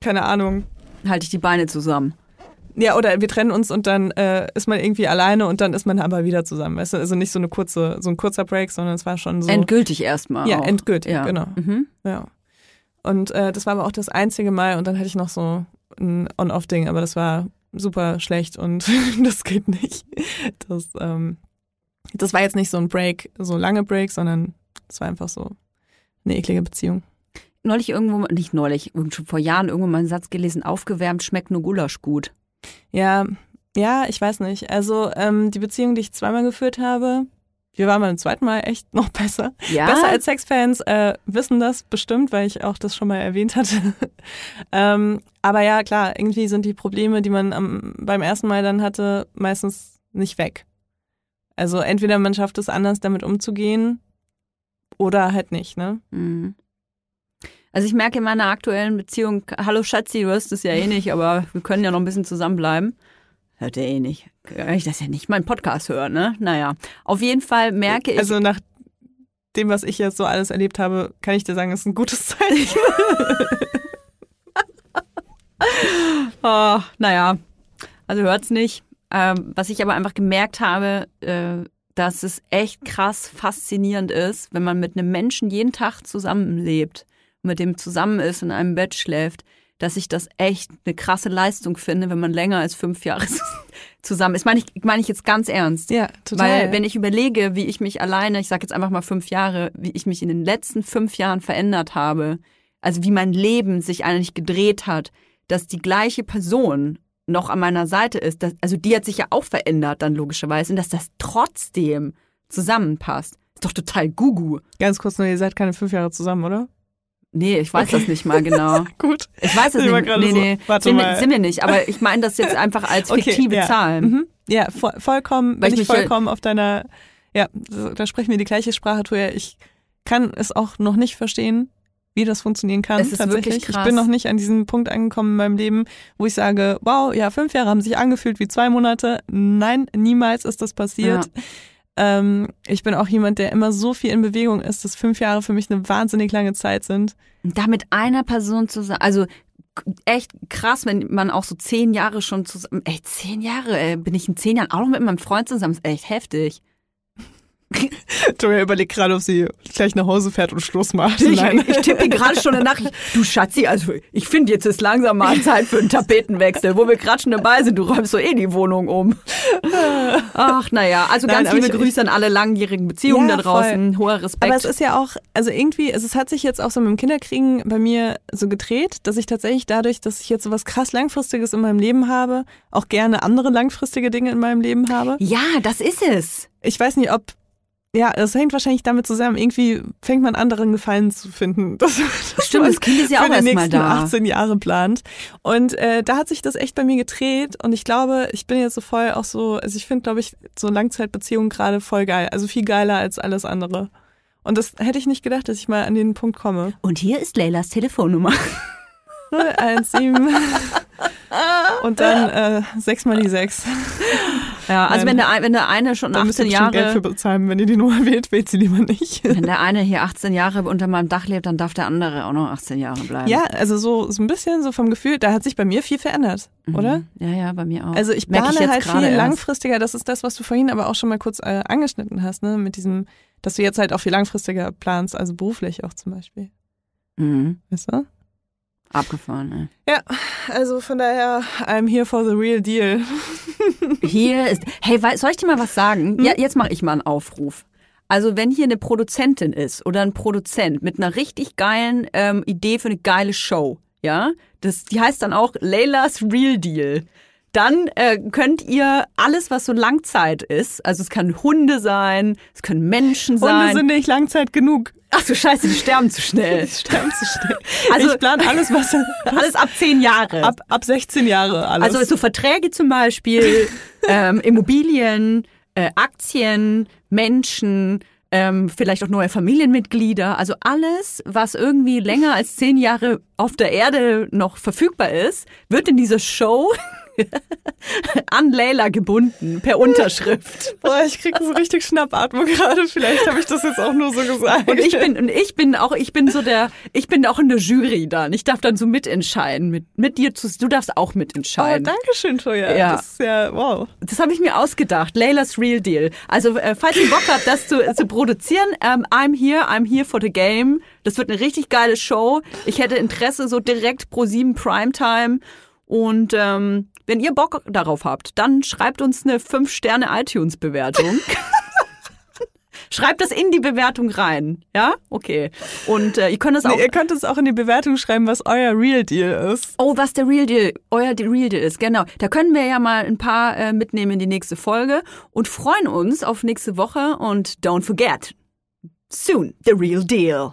keine Ahnung, Halte ich die Beine zusammen. ja, oder wir trennen uns und dann äh, ist man irgendwie alleine und dann ist man aber wieder zusammen. Weißt du? Also nicht so eine kurze, so ein kurzer Break, sondern es war schon so. Endgültig erstmal. Ja, auch. endgültig, Ja. genau. Mhm. Ja. Und äh, das war aber auch das einzige Mal und dann hatte ich noch so ein On-Off-Ding, aber das war super schlecht und <laughs> das geht nicht. Das, ähm, das war jetzt nicht so ein Break, so lange Break, sondern es war einfach so eine eklige Beziehung. Neulich irgendwo, nicht neulich, schon vor Jahren irgendwo mal einen Satz gelesen, aufgewärmt schmeckt nur Gulasch gut. Ja, ja, ich weiß nicht. Also ähm, die Beziehung, die ich zweimal geführt habe, wir waren beim zweiten Mal echt <laughs> noch besser. Ja, Besser als Sexfans äh, wissen das bestimmt, weil ich auch das schon mal erwähnt hatte. <laughs> ähm, aber ja, klar, irgendwie sind die Probleme, die man am, beim ersten Mal dann hatte, meistens nicht weg. Also entweder man schafft es anders, damit umzugehen oder halt nicht, ne? Mhm. Also ich merke in meiner aktuellen Beziehung, hallo Schatzi, du hörst es ja eh nicht, aber wir können ja noch ein bisschen zusammenbleiben. Hört er eh nicht. Kann ich das ja nicht meinen Podcast hören, ne? Naja, auf jeden Fall merke ich, Also nach dem, was ich jetzt so alles erlebt habe, kann ich dir sagen, ist ein gutes Zeichen. Oh, <laughs> naja, also hört's nicht. Ähm, was ich aber einfach gemerkt habe, äh, dass es echt krass faszinierend ist, wenn man mit einem Menschen jeden Tag zusammenlebt, mit dem zusammen ist in einem Bett schläft, dass ich das echt eine krasse Leistung finde, wenn man länger als fünf Jahre <laughs> zusammen ist. Meine ich, meine ich jetzt ganz ernst. Ja, Weil wenn ich überlege, wie ich mich alleine, ich sage jetzt einfach mal fünf Jahre, wie ich mich in den letzten fünf Jahren verändert habe, also wie mein Leben sich eigentlich gedreht hat, dass die gleiche Person noch an meiner Seite ist, dass, also die hat sich ja auch verändert dann logischerweise und dass das trotzdem zusammenpasst. Ist doch total gugu. Ganz kurz nur, ihr seid keine fünf Jahre zusammen, oder? Nee, ich weiß das nicht mal genau. <laughs> Gut. Ich weiß es Ich nicht. gerade Nee, so, nee, warte sind, mal. sind wir nicht. Aber ich meine das jetzt einfach als <laughs> fiktive ja. Zahlen. Mhm. Ja, vo vollkommen, Weil bin ich vollkommen auf deiner, ja, da sprechen wir die gleiche Sprache, Toja. Ich kann es auch noch nicht verstehen, wie das funktionieren kann. Es ist tatsächlich. wirklich Ich krass. bin noch nicht an diesem Punkt angekommen in meinem Leben, wo ich sage, wow, ja, fünf Jahre haben sich angefühlt wie zwei Monate. Nein, niemals ist das passiert. Ähm, ich bin auch jemand, der immer so viel in Bewegung ist, dass fünf Jahre für mich eine wahnsinnig lange Zeit sind. Und da mit einer Person zusammen, also echt krass, wenn man auch so zehn Jahre schon zusammen, echt zehn Jahre, ey, bin ich in zehn Jahren auch noch mit meinem Freund zusammen, ist echt heftig. Toja überlegt gerade, ob sie gleich nach Hause fährt und Schluss macht. Ich, ich tippe gerade schon eine Nachricht. Du Schatzi, also ich finde jetzt ist langsam mal Zeit für einen Tapetenwechsel, wo wir gerade schon dabei sind. Du räumst so eh die Wohnung um. Ach, naja, also Nein, ganz liebe Grüße an alle langjährigen Beziehungen Ja, da draußen. Hoher Respekt. Aber es ist ja auch, also irgendwie, es, es hat sich jetzt auch so mit dem Kinderkriegen bei mir so gedreht, dass ich tatsächlich dadurch, dass ich jetzt so was krass Langfristiges in meinem Leben habe, auch gerne andere langfristige Dinge in meinem Leben habe. ja, das ist es. Ich weiß nicht, ob, ja, das hängt wahrscheinlich damit zusammen, irgendwie fängt man anderen Gefallen zu finden. Das, <laughs> das Stimmt, das Kind ist ja für auch die erst mal nächsten da. 18 Jahre plant. Und äh, da hat sich das echt bei mir gedreht und ich glaube, ich bin jetzt so voll auch so, also ich finde, glaube ich, so Langzeitbeziehungen gerade voll geil. Also viel geiler als alles andere. Und das hätte ich nicht gedacht, dass ich mal an den Punkt komme. Und hier ist Leylas Telefonnummer. 017 <laughs> und dann äh, 6 mal die 6. Ja, also wenn der, ein- wenn der eine schon Da müsst ihr 18 bestimmt Geld für Jahre, bezahlen. Wenn ihr die Nummer <laughs> wählt, wählt sie lieber nicht. wenn der eine hier 18 Jahre unter meinem Dach lebt, dann darf der andere auch noch 18 Jahre bleiben. Ja, also so, so ein bisschen so vom Gefühl, da hat sich bei mir viel verändert, oder? Mhm. Ja, ja, bei mir auch. Also ich Merk plane jetzt halt viel erst. langfristiger. Das ist das, was du vorhin aber auch schon mal kurz äh, angeschnitten hast, ne? Mit diesem, dass du jetzt halt auch viel langfristiger planst, also beruflich auch zum Beispiel. Mhm. Weißt du? Abgefahren, ey. Ja, also von daher, I'm here for the real deal. <laughs> Hier ist. Hey, soll ich dir mal was sagen? Ja, jetzt mache ich mal einen Aufruf. Also wenn hier eine Produzentin ist oder ein Produzent mit einer richtig geilen ähm, Idee für eine geile Show, ja, das, die heißt dann auch Leilas Real Deal. Dann äh, könnt ihr alles, was so Langzeit ist, also es kann Hunde sein, es können Menschen Hunde sein. sind nicht Langzeit genug. Ach du Scheiße, die sterben zu schnell. <laughs> Die sterben zu schnell. <laughs> Also- ich plane alles, was <laughs> Alles ab zehn Jahre. ab, ab 16 Jahre alles. Also so Verträge zum Beispiel, ähm, Immobilien, äh, Aktien, Menschen, ähm, vielleicht auch neue Familienmitglieder. Also alles, was irgendwie länger als zehn Jahre auf der Erde noch verfügbar ist, wird in dieser Show <laughs> an Leila gebunden per Unterschrift. <laughs> Boah, ich krieg so richtig Schnappatmung gerade. Vielleicht habe ich das jetzt auch nur so gesagt. Und ich bin, und ich bin auch, ich bin so der, ich bin auch in der Jury dann. Ich darf dann so mitentscheiden. Mit, mit dir zu, du darfst auch Oh, mitentscheiden. danke schön, Toya. Ja. Das ist ja, wow. Das habe ich mir ausgedacht. Laylas Real Deal. Also, äh, falls ihr Bock habt, das zu, <laughs> zu produzieren, ähm, I'm here, I'm here for the game. Das wird eine richtig geile Show. Ich hätte Interesse so direkt pro 7 Primetime. Und ähm, wenn ihr Bock darauf habt, dann schreibt uns eine 5-Sterne-iTunes-Bewertung. <laughs> schreibt das in die Bewertung rein. Ja? Okay. Und äh, ihr könnt auch. Nee, ihr könnt es auch in die Bewertung schreiben, was euer Real Deal ist. Oh, was der Real Deal, euer Real Deal ist, genau. Da können wir ja mal ein paar äh, mitnehmen in die nächste Folge und freuen uns auf nächste Woche und don't forget, soon the Real Deal.